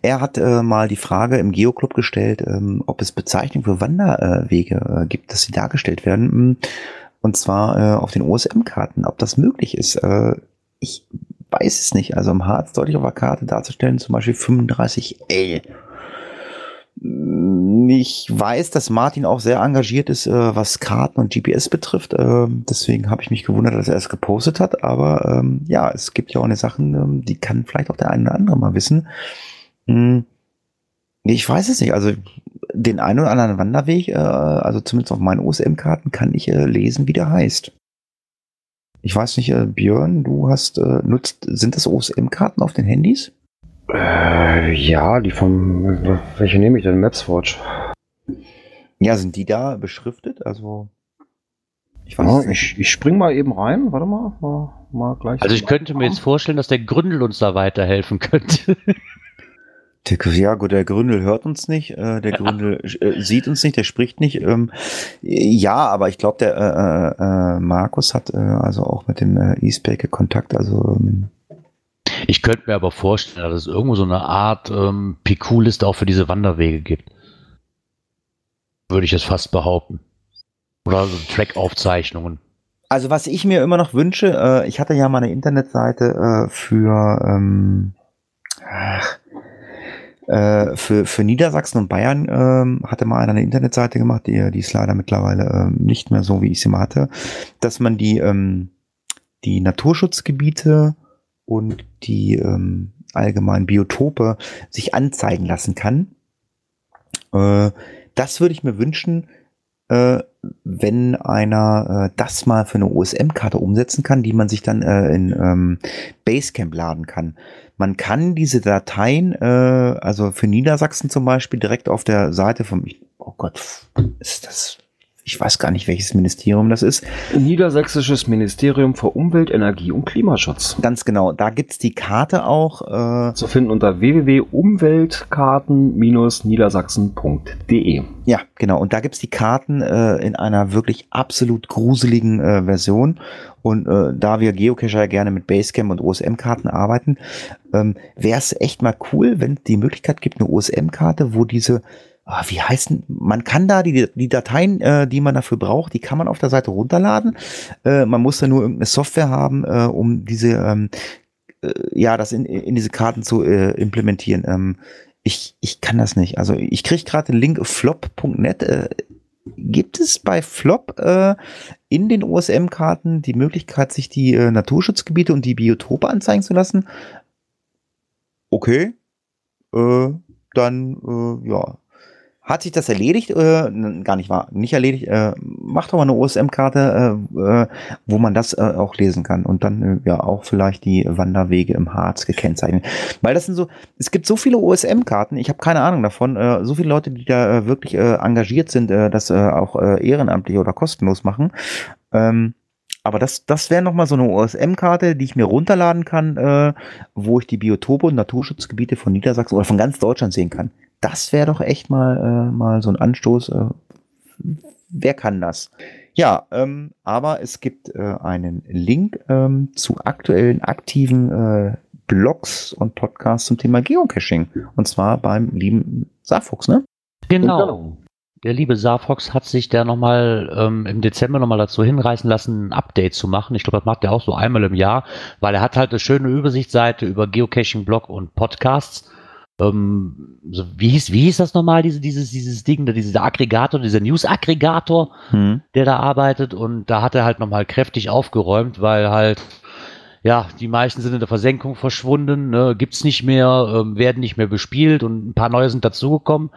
er hat äh, mal die Frage im Geoclub gestellt, ähm, ob es Bezeichnungen für Wanderwege äh, gibt, dass sie dargestellt werden, mm, und zwar äh, auf den OSM-Karten, ob das möglich ist. Äh, ich weiß es nicht, also im Harz deutlich auf der Karte darzustellen, zum Beispiel 35L. Ich weiß, dass Martin auch sehr engagiert ist, äh, was Karten und GPS betrifft. Ähm, deswegen habe ich mich gewundert, dass er es gepostet hat. Aber ähm, ja, es gibt ja auch eine Sachen, ähm, die kann vielleicht auch der eine oder andere mal wissen. Hm, ich weiß es nicht. Also den einen oder anderen Wanderweg, äh, also zumindest auf meinen OSM-Karten, kann ich äh, lesen, wie der heißt. Ich weiß nicht, äh, Björn, du hast äh, nutzt, sind das OSM-Karten auf den Handys? Äh, ja, die vom. Welche nehme ich denn? Mapswatch. Ja, sind die da beschriftet? Also ich weiß Ja, ich, ich spring mal eben rein. Warte mal. Mal, mal gleich. Also ich könnte mir jetzt vorstellen, dass der Gründel uns da weiterhelfen könnte. <laughs> Der, ja, gut, der Gründel hört uns nicht, äh, der Gründel äh, sieht uns nicht, der spricht nicht. Ähm, ja, aber ich glaube, der äh, äh, äh, Markus hat äh, also auch mit dem äh, E-Spake Kontakt. Also ähm, Ich könnte mir aber vorstellen, dass es irgendwo so eine Art ähm, PQ-Liste auch für diese Wanderwege gibt. Würde ich es fast behaupten. Oder so Track-Aufzeichnungen. Also was ich mir immer noch wünsche, äh, ich hatte ja mal eine Internetseite äh, für, ähm, äh, für, für Niedersachsen und Bayern ähm, hatte mal einer eine Internetseite gemacht, die, die ist leider mittlerweile ähm, nicht mehr so, wie ich sie mal hatte, dass man die, ähm, die Naturschutzgebiete und die ähm, allgemeinen Biotope sich anzeigen lassen kann. Äh, das würde ich mir wünschen, äh, wenn einer äh, das mal für eine OSM-Karte umsetzen kann, die man sich dann äh, in ähm, Basecamp laden kann. Man kann diese Dateien, äh, also für Niedersachsen zum Beispiel, direkt auf der Seite vom, oh Gott, ist das, ich weiß gar nicht, welches Ministerium das ist. Niedersächsisches Ministerium für Umwelt, Energie und Klimaschutz. Ganz genau, da gibt's die Karte auch. Äh, Zu finden unter www.umweltkarten-niedersachsen.de. Ja, genau. Und da gibt's die Karten äh, in einer wirklich absolut gruseligen äh, Version. Und äh, da wir Geocacher ja gerne mit Basecamp und OSM-Karten arbeiten, ähm, wäre es echt mal cool, wenn es die Möglichkeit gibt, eine OSM-Karte, wo diese, wie heißen, man kann da die, die Dateien, äh, die man dafür braucht, die kann man auf der Seite runterladen. Äh, man muss da nur irgendeine Software haben, äh, um diese, ähm, äh, ja, das in, in diese Karten zu äh, implementieren. Ähm, ich, ich kann das nicht. Also ich kriege gerade den Link flop.net. Äh, gibt es bei Flop äh, in den OSM-Karten die Möglichkeit, sich die äh, Naturschutzgebiete und die Biotope anzeigen zu lassen? Okay. Äh, dann, äh, ja. Hat sich das erledigt? Äh, gar nicht wahr, nicht erledigt. Äh, macht doch mal eine OSM-Karte, äh, äh, wo man das äh, auch lesen kann und dann äh, ja auch vielleicht die Wanderwege im Harz gekennzeichnet. Weil das sind so, es gibt so viele OSM-Karten, ich habe keine Ahnung davon, so viele Leute, die da wirklich engagiert sind, das auch ehrenamtlich oder kostenlos machen. Ähm, aber das, das wäre nochmal so eine OSM-Karte, die ich mir runterladen kann, wo ich die Biotope und Naturschutzgebiete von Niedersachsen oder von ganz Deutschland sehen kann. Das wäre doch echt mal, äh, mal so ein Anstoß. Äh, wer kann das? Ja, ähm, aber es gibt äh, einen Link ähm, zu aktuellen aktiven äh, Blogs und Podcasts zum Thema Geocaching. Und zwar beim lieben Saarfuchs, ne? Genau. Der liebe Saarfox hat sich da nochmal ähm, im Dezember nochmal dazu hinreißen lassen, ein Update zu machen. Ich glaube, das macht er auch so einmal im Jahr, weil er hat halt eine schöne Übersichtsseite über Geocaching, Blog und Podcasts. Ähm, so, wie, hieß, wie hieß das nochmal, diese, dieses, dieses Ding, dieser Aggregator, dieser News-Aggregator, Hm. der da arbeitet und da hat er halt nochmal kräftig aufgeräumt, weil halt, ja, die meisten sind in der Versenkung verschwunden, ne, gibt's nicht mehr, ähm, werden nicht mehr bespielt und ein paar neue sind dazugekommen.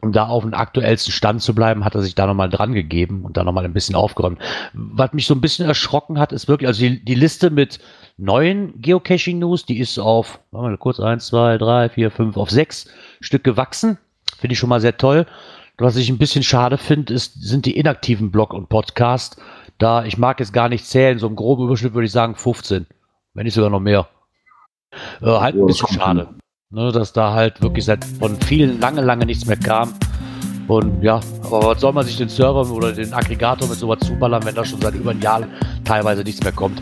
Um da auf dem aktuellsten Stand zu bleiben, hat er sich da nochmal dran gegeben und da nochmal ein bisschen aufgeräumt. Was mich so ein bisschen erschrocken hat, ist wirklich, also die, die Liste mit neuen Geocaching-News, die ist auf, warte mal kurz, eins, zwei, drei, vier, fünf, auf sechs Stück gewachsen. Finde ich schon mal sehr toll. Was ich ein bisschen schade finde, sind die inaktiven Blog und Podcast. Da, ich mag jetzt gar nicht zählen, so im groben Überschnitt würde ich sagen 15, wenn nicht sogar noch mehr. Äh, halt ein bisschen schade. Ne, dass da halt wirklich seit von vielen lange, lange nichts mehr kam. Und ja, aber was soll man sich den Server oder den Aggregator mit sowas zuballern, wenn da schon seit über ein Jahr teilweise nichts mehr kommt?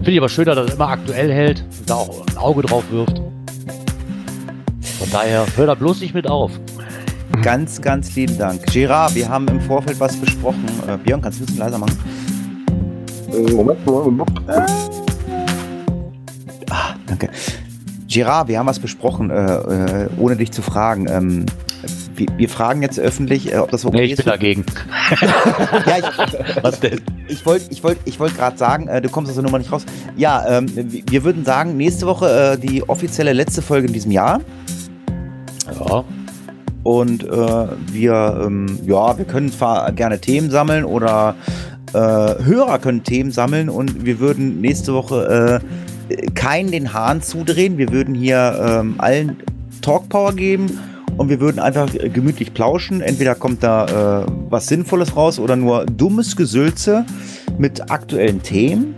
Finde ich aber schöner, dass er immer aktuell hält und da auch ein Auge drauf wirft. Von daher, hör da bloß nicht mit auf. Ganz, ganz lieben Dank. Gerard, wir haben im Vorfeld was besprochen. Äh, Björn, kannst du ein bisschen leiser machen? Äh, Moment, Moment. Ah, danke. Gerard, wir haben was besprochen, äh, äh, ohne dich zu fragen. Ähm, wir, wir fragen jetzt öffentlich, äh, ob das okay Nee, ich ist. bin dagegen. <laughs> Ja, ich, <laughs> Was denn? ich wollte ich wollt, ich wollt gerade sagen, äh, du kommst aus der Nummer nicht raus. Ja, ähm, wir würden sagen, nächste Woche äh, die offizielle letzte Folge in diesem Jahr. Ja, Und äh, wir, ähm, ja, wir können zwar gerne Themen sammeln oder äh, Hörer können Themen sammeln und wir würden nächste Woche äh, keinen den Hahn zudrehen. Wir würden hier ähm, allen Talkpower geben und wir würden einfach gemütlich plauschen. Entweder kommt da äh, was Sinnvolles raus oder nur dummes Gesülze mit aktuellen Themen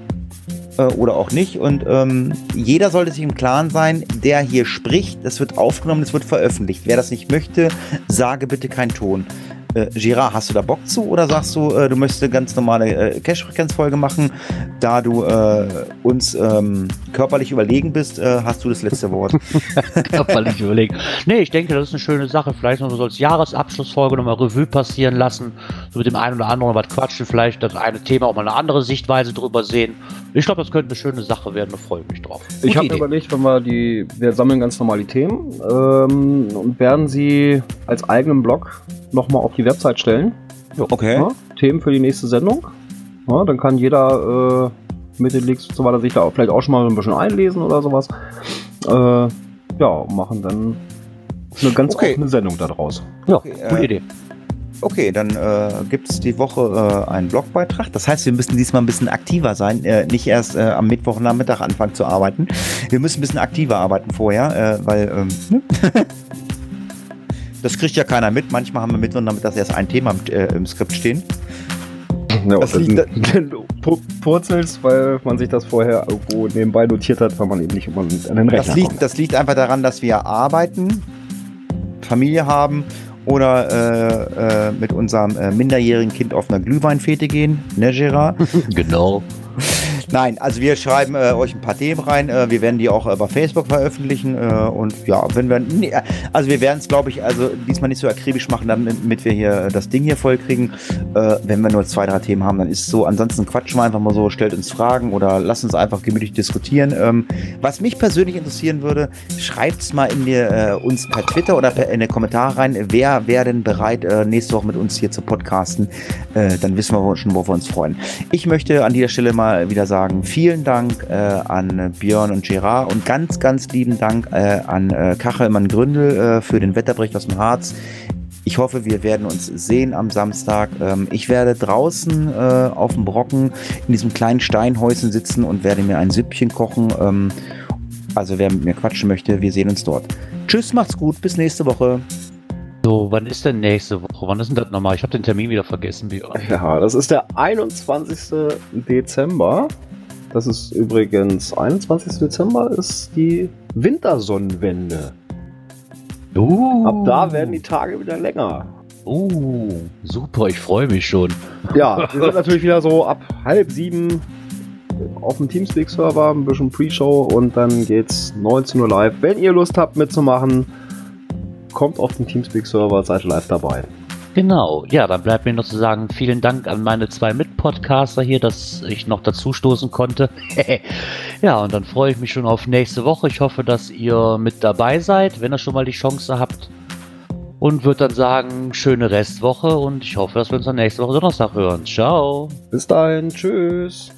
äh, oder auch nicht. Und ähm, jeder sollte sich im Klaren sein, der hier spricht, das wird aufgenommen, das wird veröffentlicht. Wer das nicht möchte, sage bitte keinen Ton. Äh, Gerard, hast du da Bock zu oder sagst du, äh, du möchtest eine ganz normale äh, Cash-Frequenz-Folge machen? Da du äh, uns ähm, körperlich überlegen bist, äh, hast du das letzte Wort. <laughs> körperlich überlegen. Nee, ich denke, das ist eine schöne Sache. Vielleicht noch so als Jahresabschlussfolge nochmal Revue passieren lassen. So mit dem einen oder anderen was quatschen. Vielleicht das eine Thema auch mal eine andere Sichtweise drüber sehen. Ich glaube, das könnte eine schöne Sache werden. Da freue ich mich drauf. Ich Gute habe Idee. überlegt, wenn wir die, wir sammeln ganz normal die Themen ähm, und werden sie als eigenen Blog nochmal auf die Website stellen. Okay. Ja, Themen für die nächste Sendung. Ja, dann kann jeder äh, mit den Links und so weiter sich da vielleicht auch schon mal ein bisschen einlesen oder sowas. Äh, ja, machen dann eine ganz Okay. offene Sendung daraus. Ja, Okay, gute äh, Idee. Okay, dann äh, gibt es die Woche äh, einen Blogbeitrag. Das heißt, wir müssen diesmal ein bisschen aktiver sein. Äh, nicht erst äh, am Mittwochnachmittag anfangen zu arbeiten. Wir müssen ein bisschen aktiver arbeiten vorher, äh, weil ähm, ne? <laughs> das kriegt ja keiner mit. Manchmal haben wir Mittwochnachmittag erst ein Thema im, äh, im Skript stehen. Ja, Das und liegt <laughs> purzelst, weil man sich das vorher irgendwo nebenbei notiert hat, weil man eben nicht immer an den Rechner Das liegt, kommt. das liegt einfach daran, dass wir arbeiten, Familie haben oder äh, äh, mit unserem äh, minderjährigen Kind auf einer Glühweinfete gehen. Ne, Gerard? <laughs> Genau. <laughs> Nein, also wir schreiben äh, euch ein paar Themen rein. Äh, wir werden die auch äh, bei Facebook veröffentlichen. Äh, und ja, wenn wir. Nee, also wir werden es, glaube ich, also diesmal nicht so akribisch machen, damit wir hier äh, das Ding hier voll kriegen. Äh, wenn wir nur zwei, drei Themen haben, dann ist es so. Ansonsten quatschen wir einfach mal so, stellt uns Fragen oder lasst uns einfach gemütlich diskutieren. Ähm, was mich persönlich interessieren würde, schreibt es mal in die, äh, uns per Twitter oder per, in die Kommentare rein, wer wäre denn bereit, äh, nächste Woche mit uns hier zu podcasten. Äh, dann wissen wir schon, wo wir uns freuen. Ich möchte an dieser Stelle mal wieder sagen, vielen Dank äh, an Björn und Gerard und ganz, ganz lieben Dank äh, an äh, Kachelmann Gründel äh, für den Wetterbericht aus dem Harz. Ich hoffe, wir werden uns sehen am Samstag. Ähm, ich werde draußen äh, auf dem Brocken in diesem kleinen Steinhäuschen sitzen und werde mir ein Süppchen kochen. Ähm, also wer mit mir quatschen möchte, wir sehen uns dort. Tschüss, macht's gut, bis nächste Woche. So, wann ist denn nächste Woche? Wann ist denn das nochmal? Ich habe den Termin wieder vergessen. Björn. Ja, das ist der 21. Dezember. Das ist übrigens 21. Dezember ist die Wintersonnenwende. Uh, Ab da werden die Tage wieder länger. Uh, super, ich freue mich schon. Ja, wir sind natürlich wieder so ab halb sieben auf dem Teamspeak-Server, ein bisschen Pre-Show und dann geht's 19 Uhr live. Wenn ihr Lust habt mitzumachen, kommt auf den Teamspeak-Server, seid live dabei. Genau, ja, dann bleibt mir noch zu sagen, vielen Dank an meine zwei Mitpodcaster hier, dass ich noch dazu stoßen konnte. <laughs> ja, und dann freue ich mich schon auf nächste Woche. Ich hoffe, dass ihr mit dabei seid, wenn ihr schon mal die Chance habt. Und würde dann sagen, schöne Restwoche und ich hoffe, dass wir uns dann nächste Woche Donnerstag hören. Ciao. Bis dahin, tschüss.